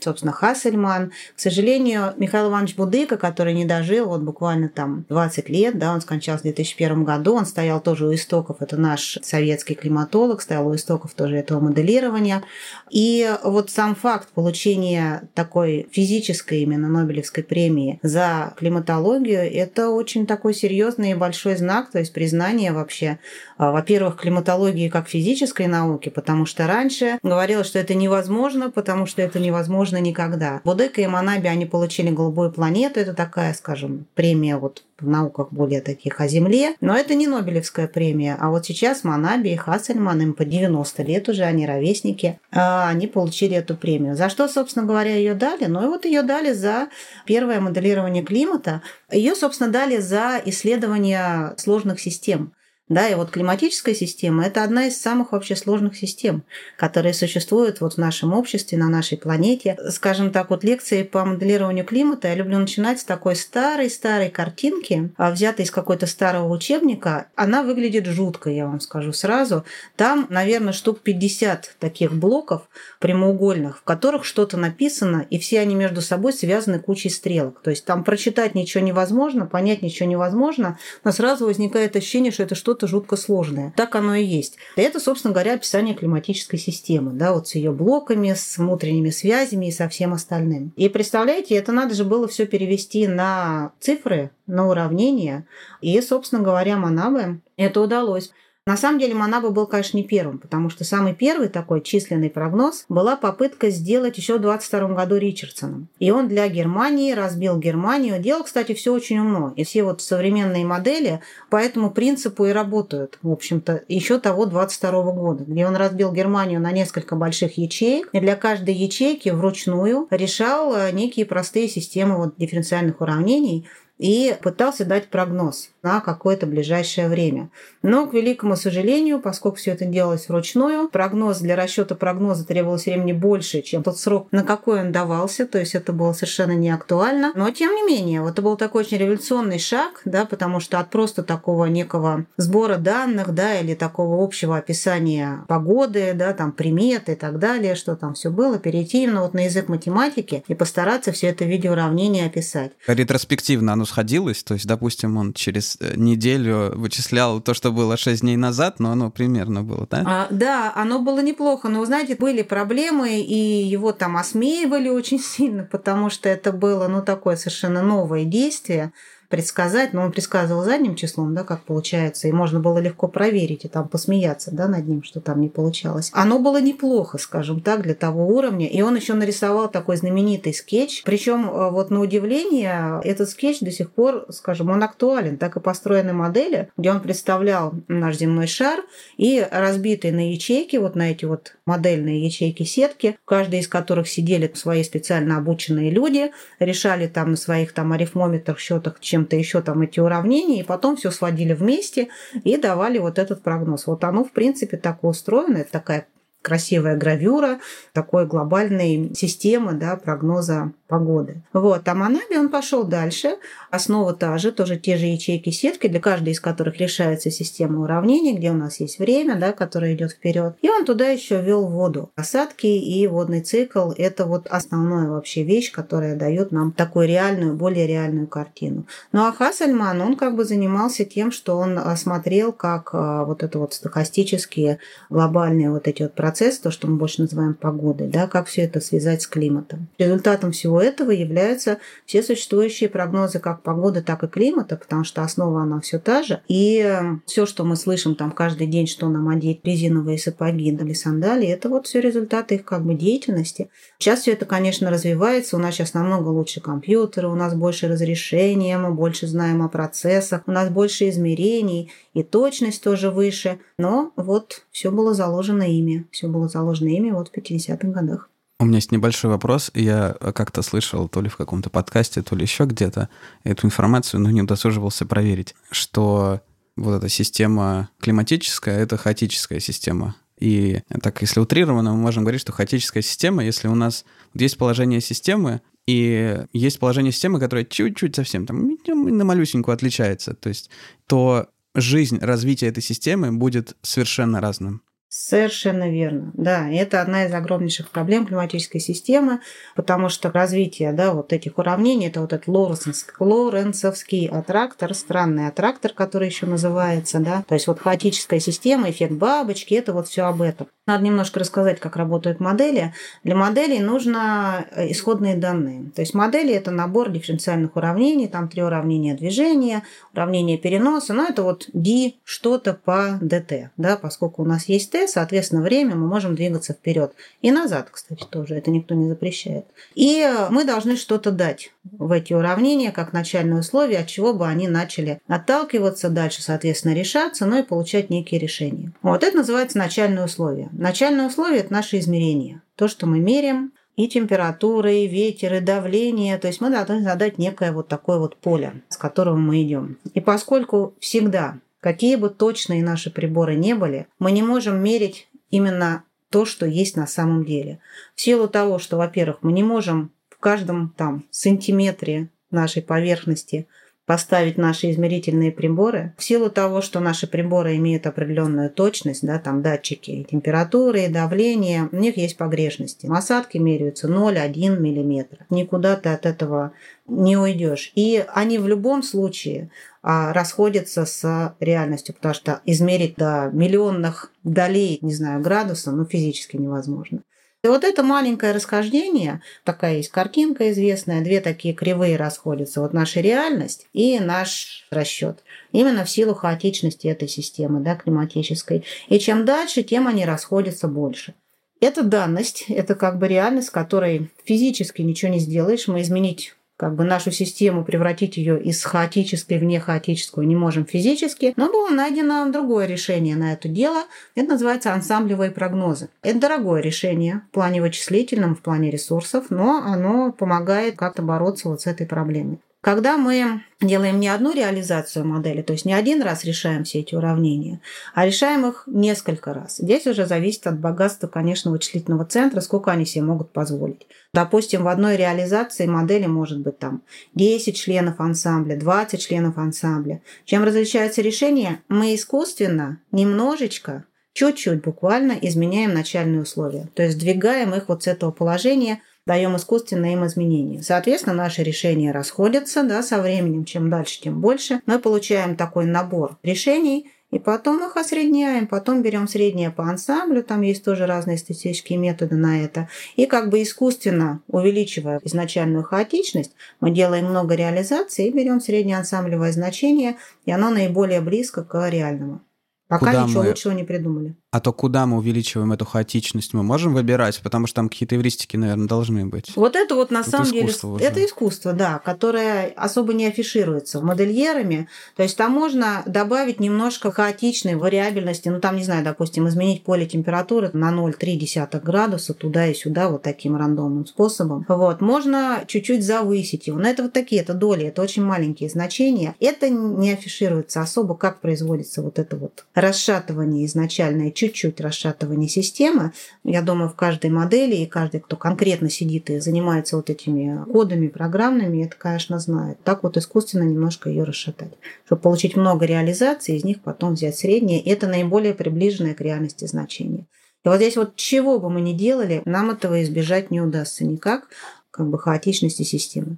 собственно, Хассельман. К сожалению, Михаил Иванович Будыка, который не дожил вот буквально там 20 лет, да, он скончался в 2001 году, он стоял тоже у истоков, это наш советский климатолог, стоял у истоков тоже этого моделирования. И вот сам факт получения такой физической именно Нобелевской премии за климатологию, это очень такой серьезный и большой знак, то есть признание вообще, во-первых, климатологии как физической науки, потому что раньше говорилось, что это не невозможно, потому что это невозможно никогда. Будека и Манаби, они получили «Голубую планету». Это такая, скажем, премия вот в науках более таких о Земле. Но это не Нобелевская премия. А вот сейчас Манаби и Хассельман, им по 90 лет уже, они ровесники, а они получили эту премию. За что, собственно говоря, ее дали? Ну и вот ее дали за первое моделирование климата. Ее, собственно, дали за исследование сложных систем. Да, и вот климатическая система – это одна из самых вообще сложных систем, которые существуют вот в нашем обществе, на нашей планете. Скажем так, вот лекции по моделированию климата я люблю начинать с такой старой-старой картинки, а, взятой из какой-то старого учебника. Она выглядит жутко, я вам скажу сразу. Там, наверное, штук 50 таких блоков прямоугольных, в которых что-то написано, и все они между собой связаны кучей стрелок. То есть там прочитать ничего невозможно, понять ничего невозможно, но сразу возникает ощущение, что это что что-то жутко сложное. Так оно и есть. Это, собственно говоря, описание климатической системы, да, вот с ее блоками, с внутренними связями и со всем остальным. И представляете, это надо же было все перевести на цифры, на уравнения. И, собственно говоря, Манабе это удалось. На самом деле Манаба был, конечно, не первым, потому что самый первый такой численный прогноз была попытка сделать еще в 22 году Ричардсоном. И он для Германии разбил Германию. Делал, кстати, все очень умно. И все вот современные модели по этому принципу и работают, в общем-то, еще того 22 года, где он разбил Германию на несколько больших ячеек, и для каждой ячейки вручную решал э, некие простые системы вот дифференциальных уравнений, и пытался дать прогноз на какое-то ближайшее время. Но, к великому сожалению, поскольку все это делалось вручную, прогноз для расчета прогноза требовалось времени больше, чем тот срок, на какой он давался, то есть это было совершенно не актуально. Но, тем не менее, вот это был такой очень революционный шаг, да, потому что от просто такого некого сбора данных, да, или такого общего описания погоды, да, там примет и так далее, что там все было, перейти именно вот на язык математики и постараться все это виде уравнения описать. Ретроспективно оно сходилось, то есть, допустим, он через э, неделю вычислял то, что было 6 дней назад, но оно примерно было, да? А, да, оно было неплохо, но, знаете, были проблемы, и его там осмеивали очень сильно, потому что это было, ну, такое совершенно новое действие предсказать, но он предсказывал задним числом, да, как получается, и можно было легко проверить и там посмеяться, да, над ним, что там не получалось. Оно было неплохо, скажем так, для того уровня, и он еще нарисовал такой знаменитый скетч, причем э, вот на удивление этот скетч до сих пор, скажем, он актуален, так и построены модели, где он представлял наш земной шар и разбитый на ячейки, вот на эти вот модельные ячейки сетки, каждой из которых сидели свои специально обученные люди, решали там на своих там арифмометрах, счетах, чем-то еще там эти уравнения, и потом все сводили вместе и давали вот этот прогноз. Вот оно, в принципе, так устроено, это такая красивая гравюра такой глобальной системы да, прогноза погоды. Вот. А Манаби он пошел дальше. Основа та же, тоже те же ячейки сетки, для каждой из которых решается система уравнений, где у нас есть время, да, которое идет вперед. И он туда еще ввел воду. Осадки и водный цикл – это вот основная вообще вещь, которая дает нам такую реальную, более реальную картину. Ну а Хассельман, он как бы занимался тем, что он смотрел, как а, вот это вот стохастические глобальные вот эти вот процессы процессы, то, что мы больше называем погодой, да, как все это связать с климатом. Результатом всего этого являются все существующие прогнозы как погоды, так и климата, потому что основа она все та же. И э, все, что мы слышим там каждый день, что нам одеть резиновые сапоги или сандалии, это вот все результаты их как бы деятельности. Сейчас все это, конечно, развивается. У нас сейчас намного лучше компьютеры, у нас больше разрешения, мы больше знаем о процессах, у нас больше измерений, и точность тоже выше. Но вот все было заложено ими. Все было заложено ими вот в 50-х годах. У меня есть небольшой вопрос. Я как-то слышал то ли в каком-то подкасте, то ли еще где-то эту информацию, но не удосуживался проверить, что вот эта система климатическая — это хаотическая система. И так, если утрированно, мы можем говорить, что хаотическая система, если у нас есть положение системы, и есть положение системы, которое чуть-чуть совсем там на малюсенькую отличается, то есть то жизнь, развитие этой системы будет совершенно разным. Совершенно верно. Да, это одна из огромнейших проблем климатической системы, потому что развитие да, вот этих уравнений, это вот этот Лоренцовский, аттрактор, странный аттрактор, который еще называется, да, то есть вот хаотическая система, эффект бабочки, это вот все об этом. Надо немножко рассказать, как работают модели. Для моделей нужно э, исходные данные. То есть модели – это набор дифференциальных уравнений, там три уравнения движения, уравнение переноса, но это вот d что-то по dt, да, поскольку у нас есть соответственно, время мы можем двигаться вперед. И назад, кстати, тоже, это никто не запрещает. И мы должны что-то дать в эти уравнения, как начальные условия, от чего бы они начали отталкиваться, дальше, соответственно, решаться, ну и получать некие решения. Вот это называется начальные условия. Начальное условие – это наше измерение. То, что мы меряем, и температура, и ветер, и давление. То есть мы должны задать некое вот такое вот поле, с которого мы идем. И поскольку всегда, какие бы точные наши приборы не были, мы не можем мерить именно то, что есть на самом деле. В силу того, что, во-первых, мы не можем в каждом там сантиметре нашей поверхности поставить наши измерительные приборы. В силу того, что наши приборы имеют определенную точность, да, там датчики и температуры, и давления, у них есть погрешности. Осадки меряются 0,1 мм. Никуда ты от этого не уйдешь. И они в любом случае расходятся с реальностью, потому что измерить до миллионных долей, не знаю, градусов, ну, физически невозможно. И вот это маленькое расхождение, такая есть картинка известная, две такие кривые расходятся. Вот наша реальность и наш расчет. Именно в силу хаотичности этой системы да, климатической. И чем дальше, тем они расходятся больше. Это данность, это как бы реальность, с которой физически ничего не сделаешь. Мы изменить как бы нашу систему, превратить ее из хаотической в нехаотическую не можем физически, но было найдено другое решение на это дело. Это называется ансамблевые прогнозы. Это дорогое решение в плане вычислительном, в плане ресурсов, но оно помогает как-то бороться вот с этой проблемой. Когда мы делаем не одну реализацию модели, то есть не один раз решаем все эти уравнения, а решаем их несколько раз. Здесь уже зависит от богатства, конечно, вычислительного центра, сколько они себе могут позволить. Допустим, в одной реализации модели может быть там 10 членов ансамбля, 20 членов ансамбля. Чем различается решение? Мы искусственно немножечко чуть-чуть буквально изменяем начальные условия. То есть двигаем их вот с этого положения – даем искусственное им изменения. Соответственно, наши решения расходятся да, со временем. Чем дальше, тем больше. Мы получаем такой набор решений, и потом их осредняем, потом берем среднее по ансамблю, там есть тоже разные статистические методы на это. И как бы искусственно увеличивая изначальную хаотичность, мы делаем много реализаций и берем среднее ансамблевое значение, и оно наиболее близко к реальному. Пока Куда ничего мы... лучшего не придумали. А то куда мы увеличиваем эту хаотичность, мы можем выбирать, потому что там какие-то эвристики, наверное, должны быть. Вот это вот на это самом деле уже. это искусство, да, которое особо не афишируется модельерами. То есть там можно добавить немножко хаотичной вариабельности, ну там, не знаю, допустим, изменить поле температуры на 0,3 градуса туда и сюда вот таким рандомным способом. Вот. Можно чуть-чуть завысить его. Но это вот такие, это доли, это очень маленькие значения. Это не афишируется особо, как производится вот это вот расшатывание изначальное, чуть чуть-чуть расшатывание системы. Я думаю, в каждой модели и каждый, кто конкретно сидит и занимается вот этими кодами программными, это, конечно, знает. Так вот искусственно немножко ее расшатать, чтобы получить много реализаций, из них потом взять среднее. Это наиболее приближенное к реальности значение. И вот здесь вот чего бы мы ни делали, нам этого избежать не удастся никак, как бы хаотичности системы.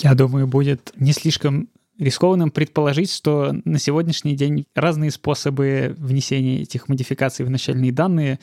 Я думаю, будет не слишком рискованным предположить, что на сегодняшний день разные способы внесения этих модификаций в начальные данные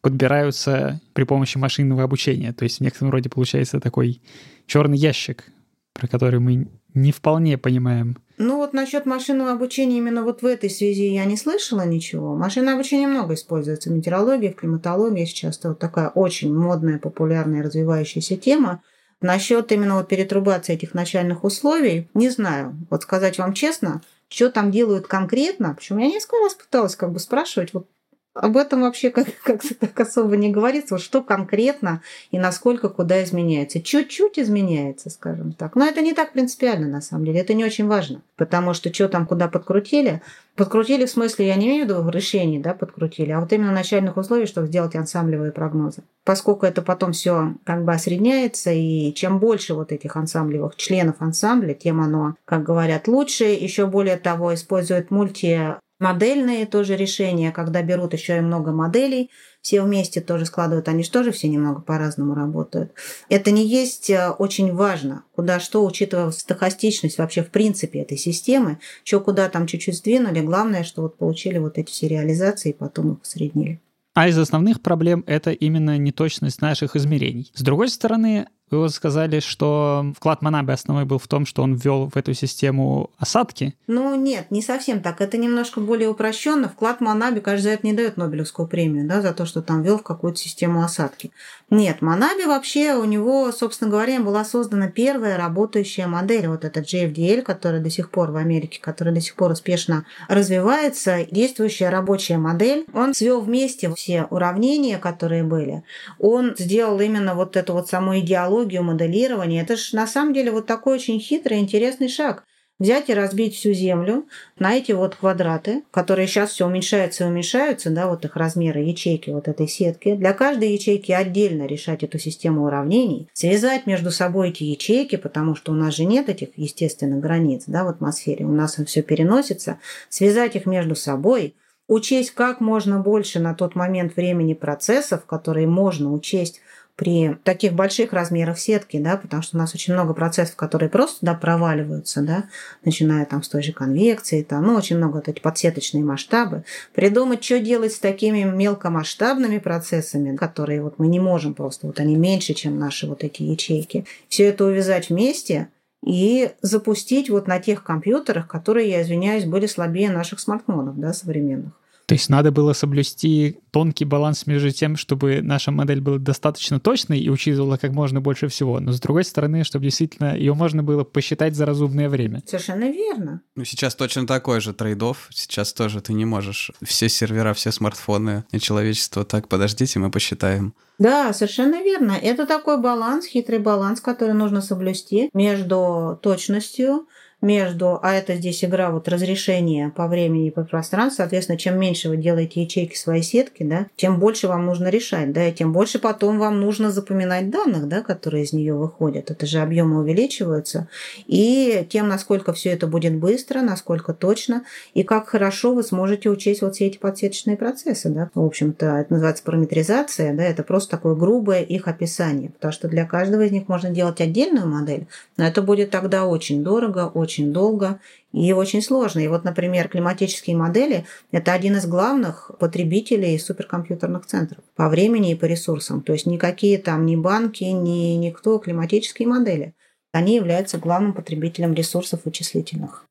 подбираются при помощи машинного обучения. То есть в некотором роде получается такой черный ящик, про который мы не вполне понимаем. Ну вот насчет машинного обучения именно вот в этой связи я не слышала ничего. Машинное обучение много используется в метеорологии, в климатологии. Сейчас это вот такая очень модная, популярная, развивающаяся тема. Насчет именно вот перетрубации этих начальных условий, не знаю. Вот сказать вам честно, что там делают конкретно, почему я несколько раз пыталась как бы спрашивать, вот об этом вообще как- как-то так особо не говорится, вот что конкретно и насколько куда изменяется. Чуть-чуть изменяется, скажем так. Но это не так принципиально, на самом деле. Это не очень важно. Потому что что там куда подкрутили, подкрутили в смысле, я не имею в виду в решении, да, подкрутили, а вот именно начальных условий, чтобы сделать ансамблевые прогнозы. Поскольку это потом все как бы осредняется, и чем больше вот этих ансамблевых членов ансамбля, тем оно, как говорят, лучше. Еще более того, используют мульти Модельные тоже решения, когда берут еще и много моделей, все вместе тоже складывают, они же тоже все немного по-разному работают. Это не есть э, очень важно, куда что, учитывая стохастичность вообще в принципе этой системы, что куда там чуть-чуть сдвинули, главное, что вот получили вот эти все реализации и потом их усреднили. А из основных проблем это именно неточность наших измерений. С другой стороны, вы вот сказали, что вклад Манаби основной был в том, что он ввел в эту систему осадки. Ну нет, не совсем так. Это немножко более упрощенно. Вклад Манаби, кажется, за это не дает Нобелевскую премию, да, за то, что там ввел в какую-то систему осадки. Нет, Манаби вообще у него, собственно говоря, была создана первая работающая модель, вот эта JFDL, которая до сих пор в Америке, которая до сих пор успешно развивается, действующая рабочая модель. Он свел вместе все уравнения, которые были. Он сделал именно вот эту вот саму идеологию моделирования. Это же на самом деле вот такой очень хитрый, интересный шаг взять и разбить всю Землю на эти вот квадраты, которые сейчас все уменьшаются и уменьшаются, да, вот их размеры ячейки вот этой сетки. Для каждой ячейки отдельно решать эту систему уравнений, связать между собой эти ячейки, потому что у нас же нет этих естественных границ, да, в атмосфере, у нас все переносится, связать их между собой, учесть как можно больше на тот момент времени процессов, которые можно учесть при таких больших размерах сетки, да, потому что у нас очень много процессов, которые просто туда проваливаются, да, начиная там с той же конвекции, там, ну, очень много вот эти подсеточные масштабы. Придумать, что делать с такими мелкомасштабными процессами, которые вот мы не можем просто, вот они меньше, чем наши вот эти ячейки. Все это увязать вместе и запустить вот на тех компьютерах, которые, я извиняюсь, были слабее наших смартфонов, да, современных. То есть надо было соблюсти тонкий баланс между тем, чтобы наша модель была достаточно точной и учитывала как можно больше всего, но с другой стороны, чтобы действительно ее можно было посчитать за разумное время. Совершенно верно. Ну, сейчас точно такой же трейдов. Сейчас тоже ты не можешь все сервера, все смартфоны и человечество так, подождите, мы посчитаем. Да, совершенно верно. Это такой баланс, хитрый баланс, который нужно соблюсти между точностью, между, а это здесь игра вот разрешения по времени и по пространству, соответственно, чем меньше вы делаете ячейки своей сетки, да, тем больше вам нужно решать, да, и тем больше потом вам нужно запоминать данных, да, которые из нее выходят. Это же объемы увеличиваются. И тем, насколько все это будет быстро, насколько точно, и как хорошо вы сможете учесть вот все эти подсеточные процессы, да. В общем-то, это называется параметризация, да, это просто такое грубое их описание, потому что для каждого из них можно делать отдельную модель, но это будет тогда очень дорого, очень очень долго и очень сложно. И вот, например, климатические модели – это один из главных потребителей суперкомпьютерных центров по времени и по ресурсам. То есть никакие там ни банки, ни никто климатические модели. Они являются главным потребителем ресурсов вычислительных.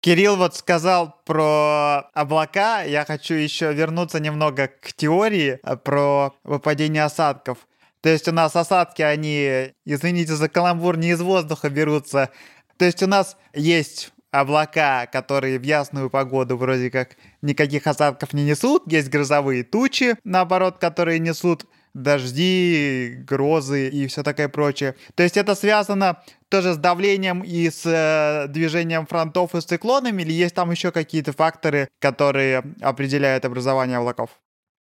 Кирилл вот сказал про облака. Я хочу еще вернуться немного к теории э, про выпадение осадков. То есть у нас осадки, они, извините за каламбур, не из воздуха берутся. То есть у нас есть облака, которые в ясную погоду вроде как никаких осадков не несут. Есть грозовые тучи, наоборот, которые несут дожди, грозы и все такое прочее. То есть это связано тоже с давлением и с э, движением фронтов и циклонами, или есть там еще какие-то факторы, которые определяют образование облаков?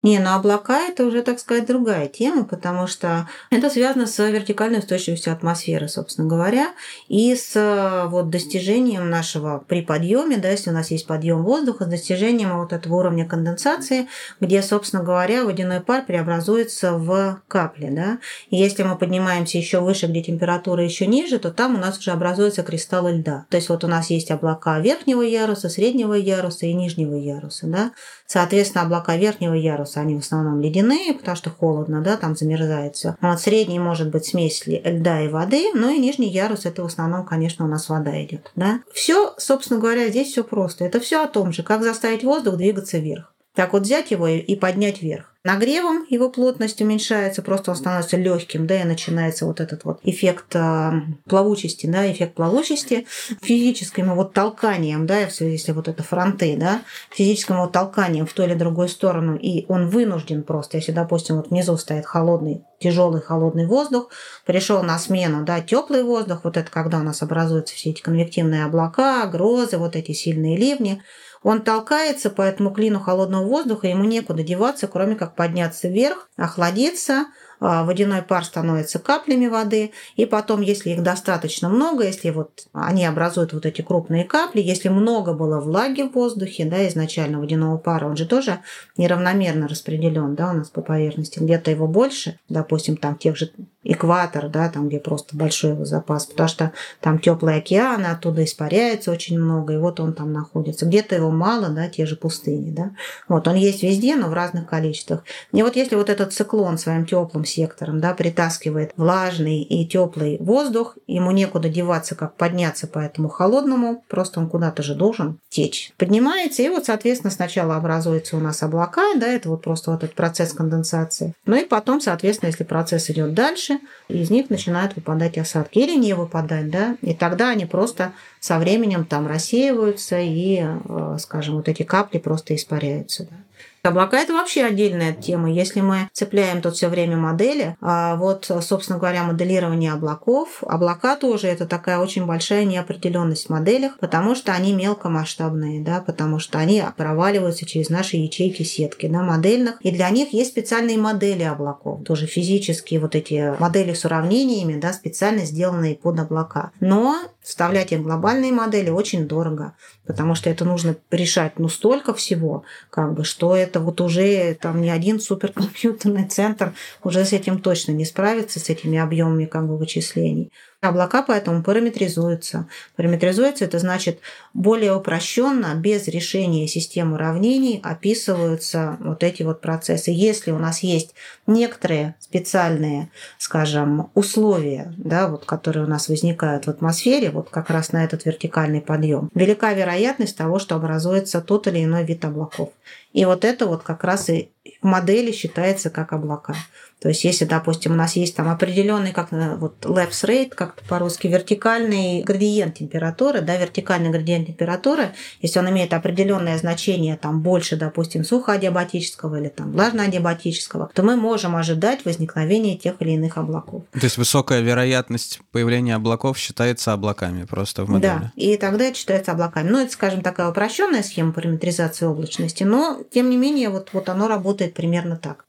Не, ну облака это уже, так сказать, другая тема, потому что это связано с вертикальной устойчивостью атмосферы, собственно говоря, и с вот достижением нашего при подъеме, да, если у нас есть подъем воздуха, с достижением вот этого уровня конденсации, где, собственно говоря, водяной пар преобразуется в капли, да. И если мы поднимаемся еще выше, где температура еще ниже, то там у нас уже образуются кристаллы льда. То есть вот у нас есть облака верхнего яруса, среднего яруса и нижнего яруса, да. Соответственно, облака верхнего яруса, они в основном ледяные, потому что холодно, да, там замерзает все. А вот средний может быть смесь льда и воды, ну и нижний ярус это в основном, конечно, у нас вода идет, да. Все, собственно говоря, здесь все просто. Это все о том же, как заставить воздух двигаться вверх. Так вот взять его и поднять вверх. Нагревом его плотность уменьшается, просто он становится легким, да, и начинается вот этот вот эффект э, плавучести, да, эффект плавучести. Физическим его толканием, да, если вот это фронты, да, физическим его толканием в ту или другую сторону, и он вынужден просто, если, допустим, вот внизу стоит холодный, тяжелый холодный воздух, пришел на смену, да, теплый воздух, вот это когда у нас образуются все эти конвективные облака, грозы, вот эти сильные ливни, он толкается по этому клину холодного воздуха, ему некуда деваться, кроме как подняться вверх, охладиться, водяной пар становится каплями воды, и потом, если их достаточно много, если вот они образуют вот эти крупные капли, если много было влаги в воздухе, да, изначально водяного пара, он же тоже неравномерно распределен, да, у нас по поверхности, где-то его больше, допустим, там тех же экватор, да, там, где просто большой его запас, потому что там теплые океаны, оттуда испаряется очень много, и вот он там находится. Где-то его мало, да, те же пустыни, да. Вот, он есть везде, но в разных количествах. И вот если вот этот циклон своим теплым сектором, да, притаскивает влажный и теплый воздух, ему некуда деваться, как подняться по этому холодному, просто он куда-то же должен течь. Поднимается, и вот, соответственно, сначала образуются у нас облака, да, это вот просто вот этот процесс конденсации. Ну и потом, соответственно, если процесс идет дальше, из них начинают выпадать осадки или не выпадать, да, и тогда они просто со временем там рассеиваются и, э, скажем, вот эти капли просто испаряются, да. Облака – это вообще отдельная тема. Если мы цепляем тут все время модели, а вот, собственно говоря, моделирование облаков, облака тоже это такая очень большая неопределенность в моделях, потому что они мелкомасштабные, да, потому что они проваливаются через наши ячейки сетки да, модельных, и для них есть специальные модели облаков, тоже физические вот эти модели с уравнениями, да, специально сделанные под облака. Но вставлять их в глобальные модели очень дорого, потому что это нужно решать ну столько всего, как бы, что это вот уже там ни один суперкомпьютерный центр уже с этим точно не справится, с этими объемами как бы вычислений. Облака поэтому параметризуются. Параметризуются это значит более упрощенно, без решения систем уравнений описываются вот эти вот процессы. Если у нас есть некоторые специальные, скажем, условия, да, вот, которые у нас возникают в атмосфере, вот как раз на этот вертикальный подъем, велика вероятность того, что образуется тот или иной вид облаков. И вот это вот как раз и в модели считается как облака. То есть, если, допустим, у нас есть там определенный, как э, вот lapse rate, как по-русски, вертикальный градиент температуры, да, вертикальный градиент температуры, если он имеет определенное значение, там, больше, допустим, сухоадиабатического или там влажноадиабатического, то мы можем ожидать возникновения тех или иных облаков. То есть, высокая вероятность появления облаков считается облаками просто в модели? Да, и тогда это считается облаками. Ну, это, скажем, такая упрощенная схема параметризации облачности, но, тем не менее, вот, вот оно работает примерно так.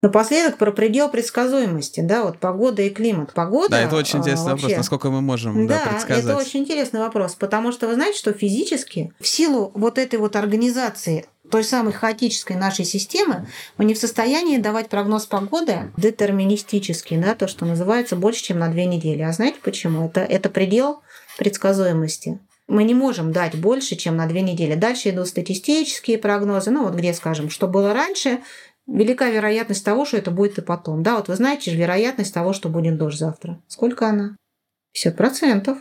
Напоследок про предел предсказуемости, да, вот погода и климат. Погода. Да, это очень интересный а, вообще, вопрос, насколько мы можем да, да, предсказать. это очень интересный вопрос, потому что вы знаете, что физически в силу вот этой вот организации той самой хаотической нашей системы, мы не в состоянии давать прогноз погоды детерминистический, да, то, что называется, больше, чем на две недели. А знаете почему? Это, это предел предсказуемости мы не можем дать больше, чем на две недели. Дальше идут статистические прогнозы, ну вот где, скажем, что было раньше, велика вероятность того, что это будет и потом. Да, вот вы знаете же вероятность того, что будет дождь завтра. Сколько она? 50 процентов.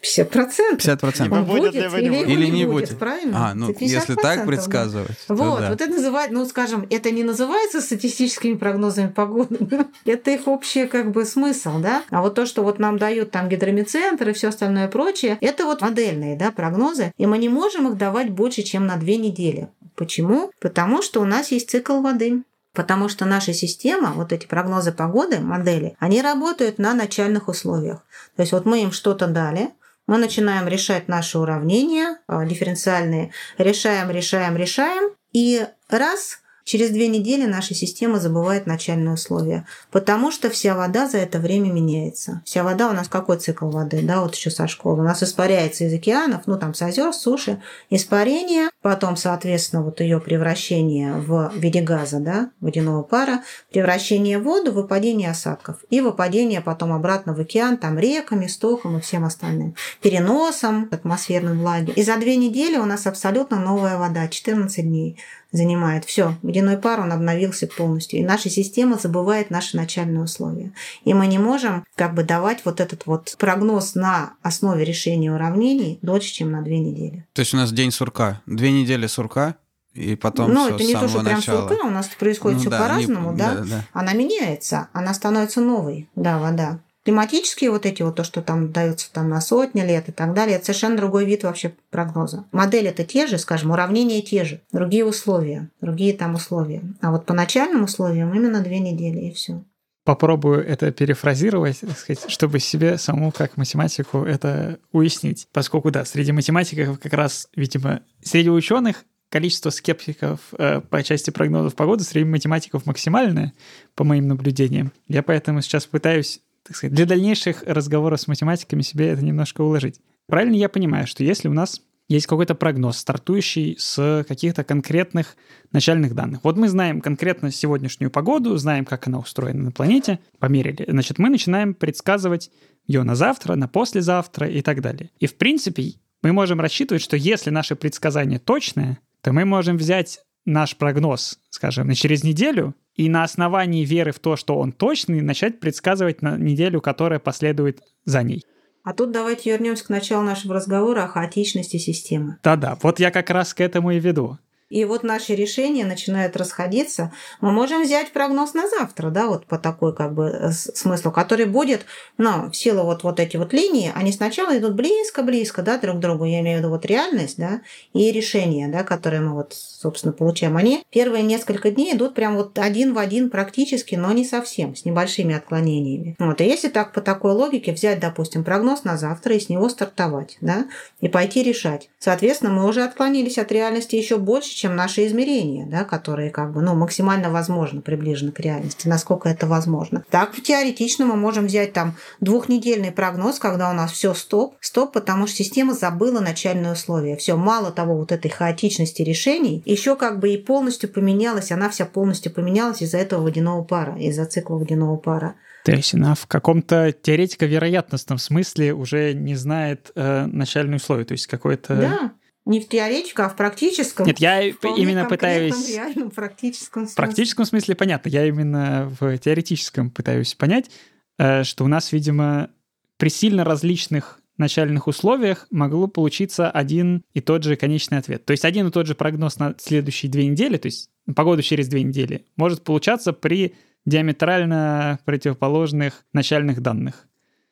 50 процентов. 50 процентов. Будет, будет или, или, или не будет, будет. правильно? А, ну если так предсказывать. Вот, да. вот это называется, ну скажем, это не называется статистическими прогнозами погоды, это их общий как бы смысл, да? А вот то, что вот нам дают там гидромедцентр и все остальное прочее, это вот модельные, да, прогнозы, и мы не можем их давать больше, чем на две недели. Почему? Потому что у нас есть цикл воды. Потому что наша система, вот эти прогнозы погоды, модели, они работают на начальных условиях. То есть вот мы им что-то дали, мы начинаем решать наши уравнения э, дифференциальные, решаем, решаем, решаем, и Раз Через две недели наша система забывает начальные условия, потому что вся вода за это время меняется. Вся вода у нас какой цикл воды, да, вот еще со школы. У нас испаряется из океанов, ну там с озер, с суши, испарение, потом, соответственно, вот ее превращение в виде газа, да, водяного пара, превращение в воду, выпадение осадков и выпадение потом обратно в океан, там реками, стоком и всем остальным. Переносом атмосферной влаги. И за две недели у нас абсолютно новая вода, 14 дней занимает. Все, водяной пар, он обновился полностью. И наша система забывает наши начальные условия. И мы не можем как бы давать вот этот вот прогноз на основе решения уравнений дольше, чем на две недели. То есть у нас день сурка. Две недели сурка, и потом Ну, это не то, что прям начала. сурка, у нас происходит Ну все да, по-разному, не- да? да, да. Она меняется, она становится новой, да, вода. Климатические вот эти вот, то, что там дается там на сотни лет и так далее, это совершенно другой вид вообще прогноза. Модели это те же, скажем, уравнения те же, другие условия, другие там условия. А вот по начальным условиям именно две недели и все. Попробую это перефразировать, так сказать, чтобы себе саму как математику это уяснить. Поскольку, да, среди математиков как раз, видимо, среди ученых количество скептиков э, по части прогнозов погоды среди математиков максимальное, по моим наблюдениям. Я поэтому сейчас пытаюсь, так сказать, для дальнейших разговоров с математиками себе это немножко уложить. Правильно я понимаю, что если у нас есть какой-то прогноз, стартующий с каких-то конкретных начальных данных. Вот мы знаем конкретно сегодняшнюю погоду, знаем, как она устроена на планете, померили. Значит, мы начинаем предсказывать ее на завтра, на послезавтра и так далее. И, в принципе, мы можем рассчитывать, что если наше предсказание точное, то мы можем взять наш прогноз, скажем, на через неделю и на основании веры в то, что он точный, начать предсказывать на неделю, которая последует за ней. А тут давайте вернемся к началу нашего разговора о хаотичности системы. Да-да, вот я как раз к этому и веду. И вот наши решения начинают расходиться. Мы можем взять прогноз на завтра, да, вот по такой как бы э, смыслу, который будет, ну, в силу вот, вот эти вот линии, они сначала идут близко-близко, да, друг к другу, я имею в виду вот реальность, да, и решения, да, которые мы вот, собственно, получаем. Они первые несколько дней идут прям вот один в один практически, но не совсем, с небольшими отклонениями. Вот, и если так по такой логике взять, допустим, прогноз на завтра и с него стартовать, да, и пойти решать. Соответственно, мы уже отклонились от реальности еще больше, чем наши измерения, да, которые как бы, ну, максимально возможно приближены к реальности, насколько это возможно. Так, теоретично мы можем взять там двухнедельный прогноз, когда у нас все стоп, стоп, потому что система забыла начальные условия. Все, мало того, вот этой хаотичности решений, еще как бы и полностью поменялась, она вся полностью поменялась из-за этого водяного пара, из-за цикла водяного пара. То есть она в каком-то теоретико-вероятностном смысле уже не знает э, начальные условия, то есть какой-то... Да, не в теоретическом, а в практическом. Нет, я именно пытаюсь... реальном практическом В смысле. практическом смысле понятно, я именно в теоретическом пытаюсь понять, э, что у нас, видимо, при сильно различных начальных условиях могло получиться один и тот же конечный ответ. То есть один и тот же прогноз на следующие две недели, то есть погоду через две недели, может получаться при диаметрально противоположных начальных данных.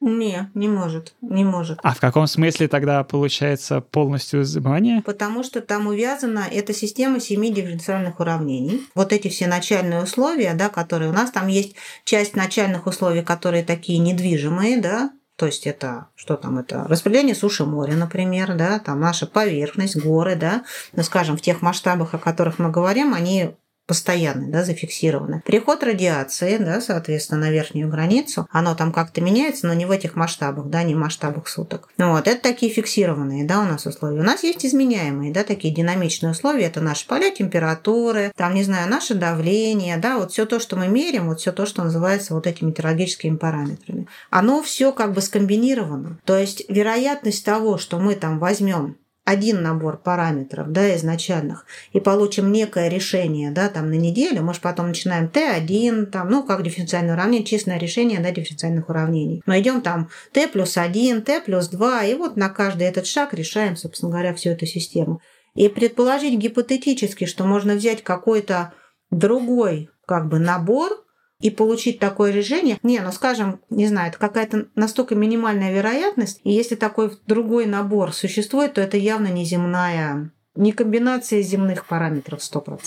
Не, не может, не может. А в каком смысле тогда получается полностью забывание? Потому что там увязана эта система семи дифференциальных уравнений. Вот эти все начальные условия, да, которые у нас там есть часть начальных условий, которые такие недвижимые, да, то есть это что там это распределение суши моря, например, да, там наша поверхность, горы, да, ну, скажем, в тех масштабах, о которых мы говорим, они постоянны, да, зафиксированы. Переход радиации, да, соответственно, на верхнюю границу, оно там как-то меняется, но не в этих масштабах, да, не в масштабах суток. Вот, это такие фиксированные, да, у нас условия. У нас есть изменяемые, да, такие динамичные условия, это наши поля температуры, там, не знаю, наше давление, да, вот все то, что мы меряем, вот все то, что называется вот этими метеорологическими параметрами. Оно все как бы скомбинировано. То есть вероятность того, что мы там возьмем один набор параметров, да, изначальных, и получим некое решение, да, там на неделю, мы же потом начинаем Т1, там, ну, как дифференциальное уравнение, честное решение, да, дифференциальных уравнений. Мы идем там Т плюс 1, Т плюс 2, и вот на каждый этот шаг решаем, собственно говоря, всю эту систему. И предположить гипотетически, что можно взять какой-то другой как бы набор и получить такое решение. Не, ну скажем, не знаю, это какая-то настолько минимальная вероятность, и если такой другой набор существует, то это явно не земная не комбинация земных параметров 100%.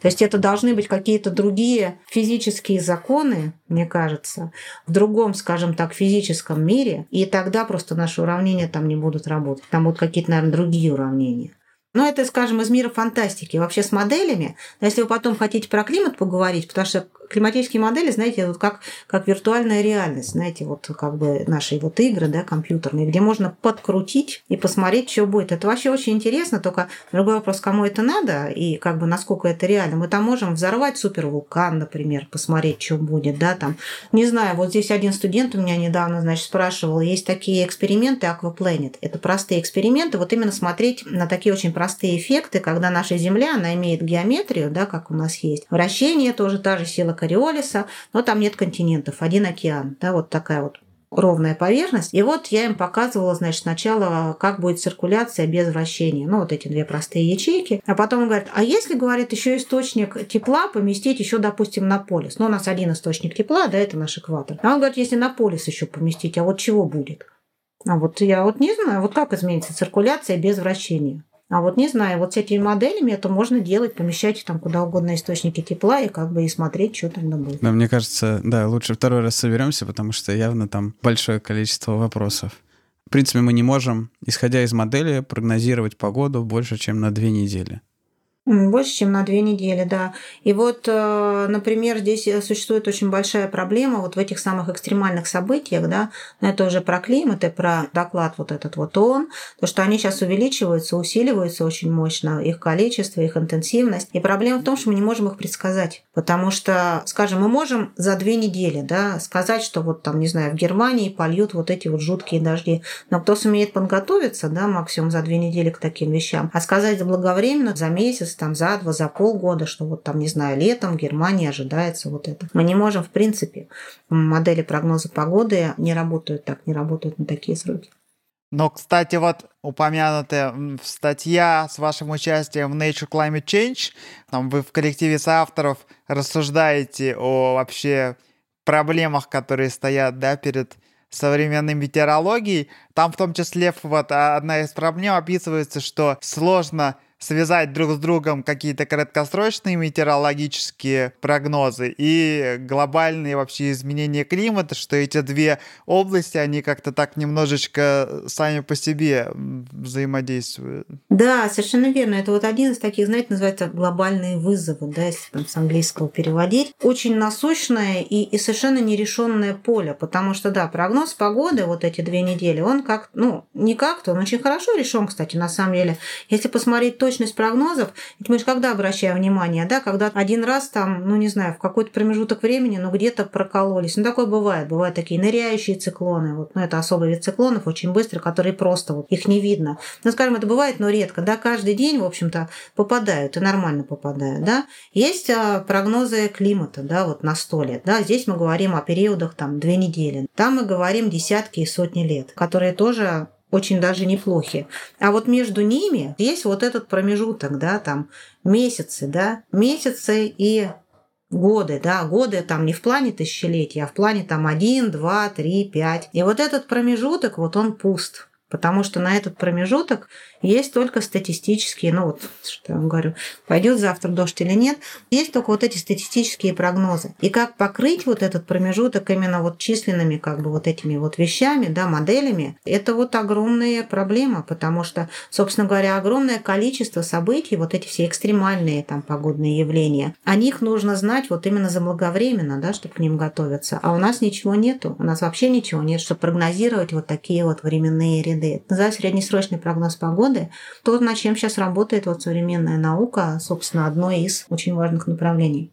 То есть это должны быть какие-то другие физические законы, мне кажется, в другом, скажем так, физическом мире, и тогда просто наши уравнения там не будут работать. Там будут какие-то, наверное, другие уравнения. Но это, скажем, из мира фантастики. Вообще с моделями, если вы потом хотите про климат поговорить, потому что климатические модели, знаете, вот как, как виртуальная реальность, знаете, вот как бы наши вот игры, да, компьютерные, где можно подкрутить и посмотреть, что будет. Это вообще очень интересно, только другой вопрос, кому это надо и как бы насколько это реально. Мы там можем взорвать супервулкан, например, посмотреть, что будет, да, там. Не знаю, вот здесь один студент у меня недавно, значит, спрашивал, есть такие эксперименты Aquaplanet. Это простые эксперименты, вот именно смотреть на такие очень простые эффекты, когда наша Земля, она имеет геометрию, да, как у нас есть. Вращение тоже та же сила Кориолиса, но там нет континентов, один океан, да, вот такая вот ровная поверхность. И вот я им показывала, значит, сначала, как будет циркуляция без вращения. Ну, вот эти две простые ячейки. А потом он говорит, а если, говорит, еще источник тепла поместить еще, допустим, на полюс? Ну, у нас один источник тепла, да, это наш экватор. А он говорит, если на полюс еще поместить, а вот чего будет? А вот я вот не знаю, вот как изменится циркуляция без вращения. А вот не знаю, вот с этими моделями это можно делать, помещать там куда угодно источники тепла и как бы и смотреть, что тогда будет. Да, мне кажется, да, лучше второй раз соберемся, потому что явно там большое количество вопросов. В принципе, мы не можем, исходя из модели, прогнозировать погоду больше, чем на две недели. Больше, чем на две недели, да. И вот, э, например, здесь существует очень большая проблема вот в этих самых экстремальных событиях, да, это уже про климат и про доклад вот этот вот ООН, то, что они сейчас увеличиваются, усиливаются очень мощно, их количество, их интенсивность. И проблема в том, что мы не можем их предсказать, потому что, скажем, мы можем за две недели, да, сказать, что вот там, не знаю, в Германии польют вот эти вот жуткие дожди, но кто сумеет подготовиться, да, максимум за две недели к таким вещам, а сказать заблаговременно за месяц, там за два, за полгода, что вот там, не знаю, летом в Германии ожидается вот это. Мы не можем, в принципе, модели прогноза погоды не работают так, не работают на такие сроки. Но, кстати, вот упомянутая статья с вашим участием в Nature Climate Change, там вы в коллективе соавторов рассуждаете о вообще проблемах, которые стоят да, перед современной метеорологией. Там в том числе вот одна из проблем описывается, что сложно связать друг с другом какие-то краткосрочные метеорологические прогнозы и глобальные вообще изменения климата, что эти две области, они как-то так немножечко сами по себе взаимодействуют. Да, совершенно верно. Это вот один из таких, знаете, называется глобальные вызовы, да, если там с английского переводить. Очень насущное и, и совершенно нерешенное поле, потому что, да, прогноз погоды вот эти две недели, он как, ну, не как-то, он очень хорошо решен, кстати, на самом деле. Если посмотреть то, точность прогнозов, ведь мы же когда обращаем внимание, да, когда один раз там, ну не знаю, в какой-то промежуток времени, ну где-то прокололись. Ну такое бывает, бывают такие ныряющие циклоны, вот, ну это особый вид циклонов, очень быстрый, которые просто вот их не видно. Ну скажем, это бывает, но редко, да, каждый день, в общем-то, попадают и нормально попадают, да. Есть а, прогнозы климата, да, вот на сто лет, да, здесь мы говорим о периодах там две недели, там мы говорим десятки и сотни лет, которые тоже очень даже неплохи. А вот между ними есть вот этот промежуток, да, там месяцы, да, месяцы и годы, да, годы там не в плане тысячелетия, а в плане там один, два, три, пять. И вот этот промежуток, вот он пуст, потому что на этот промежуток есть только статистические, ну вот, что я вам говорю, пойдет завтра дождь или нет, есть только вот эти статистические прогнозы. И как покрыть вот этот промежуток именно вот численными как бы вот этими вот вещами, да, моделями, это вот огромная проблема, потому что, собственно говоря, огромное количество событий, вот эти все экстремальные там погодные явления, о них нужно знать вот именно заблаговременно, да, чтобы к ним готовиться. А у нас ничего нету, у нас вообще ничего нет, чтобы прогнозировать вот такие вот временные ряды. За среднесрочный прогноз погоды годы, то, над чем сейчас работает вот современная наука, собственно, одно из очень важных направлений.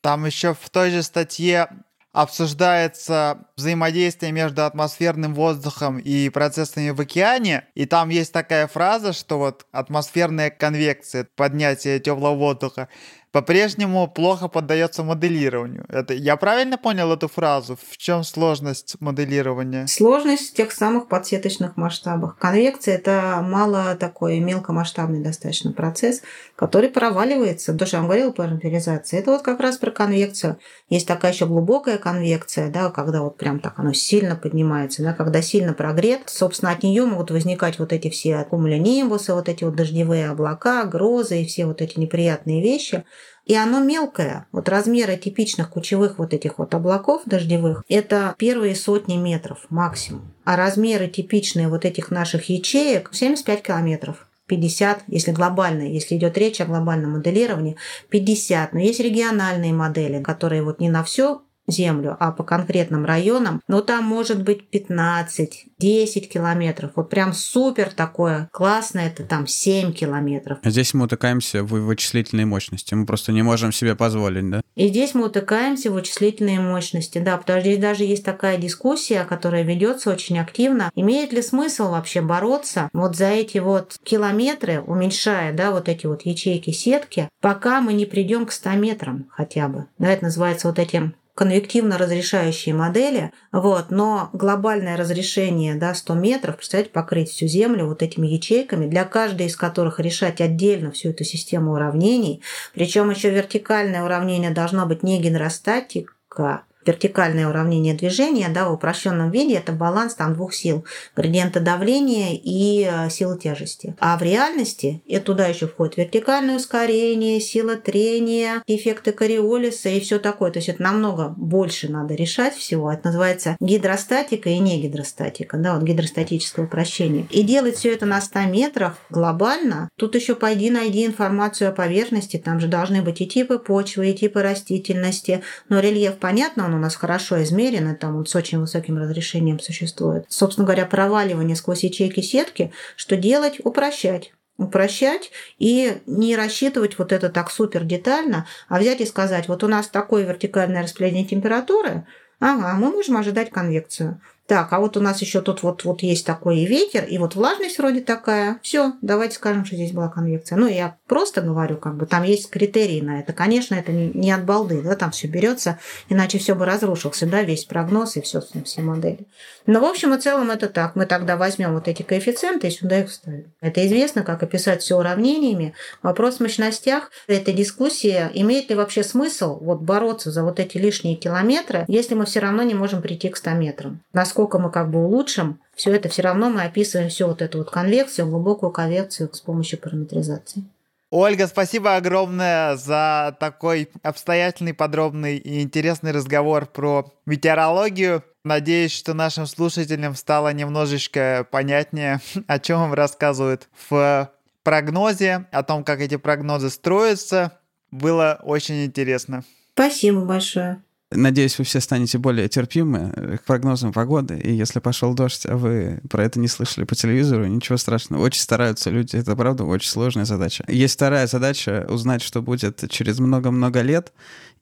Там еще в той же статье обсуждается взаимодействие между атмосферным воздухом и процессами в океане. И там есть такая фраза, что вот атмосферная конвекция, поднятие теплого воздуха, по-прежнему плохо поддается моделированию. Это я правильно понял эту фразу? В чем сложность моделирования? Сложность в тех самых подсеточных масштабах. Конвекция это мало такой мелкомасштабный достаточно процесс, который проваливается. То, что я вам говорила про вентилизацию, это вот как раз про конвекцию. Есть такая еще глубокая конвекция, да, когда вот прям так оно сильно поднимается, да, когда сильно прогрет, собственно, от нее могут возникать вот эти все кумулонимбусы, вот эти вот дождевые облака, грозы и все вот эти неприятные вещи. И оно мелкое. Вот размеры типичных кучевых вот этих вот облаков дождевых – это первые сотни метров максимум. А размеры типичные вот этих наших ячеек – 75 километров. 50, если глобальное, если идет речь о глобальном моделировании, 50. Но есть региональные модели, которые вот не на все землю, а по конкретным районам, но там может быть 15, 10 километров. Вот прям супер такое классное, это там 7 километров. Здесь мы утыкаемся в вычислительной мощности. Мы просто не можем себе позволить, да? И здесь мы утыкаемся в вычислительные мощности, да, потому что здесь даже есть такая дискуссия, которая ведется очень активно. Имеет ли смысл вообще бороться вот за эти вот километры, уменьшая, да, вот эти вот ячейки сетки, пока мы не придем к 100 метрам хотя бы. Да, это называется вот этим конвективно разрешающие модели, вот, но глобальное разрешение да, 100 метров, представляете, покрыть всю Землю вот этими ячейками, для каждой из которых решать отдельно всю эту систему уравнений, причем еще вертикальное уравнение должно быть не гидростатика, вертикальное уравнение движения, да, в упрощенном виде это баланс там двух сил, градиента давления и э, силы тяжести. А в реальности это туда еще входит вертикальное ускорение, сила трения, эффекты Кориолиса и все такое. То есть это намного больше надо решать всего. Это называется гидростатика и не гидростатика, да, вот гидростатическое упрощение. И делать все это на 100 метрах глобально, тут еще пойди найди информацию о поверхности, там же должны быть и типы почвы, и типы растительности, но рельеф, понятно, он у нас хорошо измерено, там он с очень высоким разрешением существует. Собственно говоря, проваливание сквозь ячейки сетки, что делать? Упрощать упрощать и не рассчитывать вот это так супер детально, а взять и сказать, вот у нас такое вертикальное распределение температуры, ага, мы можем ожидать конвекцию. Так, а вот у нас еще тут вот, вот есть такой и ветер, и вот влажность вроде такая. Все, давайте скажем, что здесь была конвекция. Ну, я просто говорю, как бы там есть критерии на это. Конечно, это не, не от балды, да, там все берется, иначе все бы разрушился, да, весь прогноз и все, все модели. Но, в общем и целом, это так. Мы тогда возьмем вот эти коэффициенты и сюда их вставим. Это известно, как описать все уравнениями. Вопрос в мощностях этой дискуссии, имеет ли вообще смысл вот бороться за вот эти лишние километры, если мы все равно не можем прийти к 100 метрам мы как бы улучшим, все это все равно мы описываем всю вот эту вот конвекцию, глубокую конвекцию с помощью параметризации. Ольга, спасибо огромное за такой обстоятельный, подробный и интересный разговор про метеорологию. Надеюсь, что нашим слушателям стало немножечко понятнее, о чем вам рассказывают в прогнозе, о том, как эти прогнозы строятся. Было очень интересно. Спасибо большое. Надеюсь, вы все станете более терпимы к прогнозам погоды. И если пошел дождь, а вы про это не слышали по телевизору, ничего страшного. Очень стараются люди. Это, правда, очень сложная задача. Есть вторая задача — узнать, что будет через много-много лет.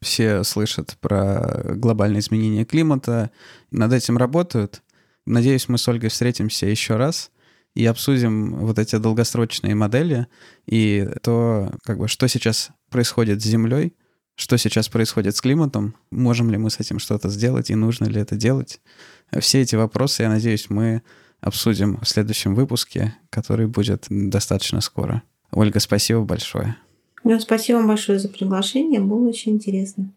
Все слышат про глобальные изменения климата. Над этим работают. Надеюсь, мы с Ольгой встретимся еще раз и обсудим вот эти долгосрочные модели и то, как бы, что сейчас происходит с Землей, что сейчас происходит с климатом, можем ли мы с этим что-то сделать и нужно ли это делать. Все эти вопросы, я надеюсь, мы обсудим в следующем выпуске, который будет достаточно скоро. Ольга, спасибо большое. Ну, спасибо большое за приглашение, было очень интересно.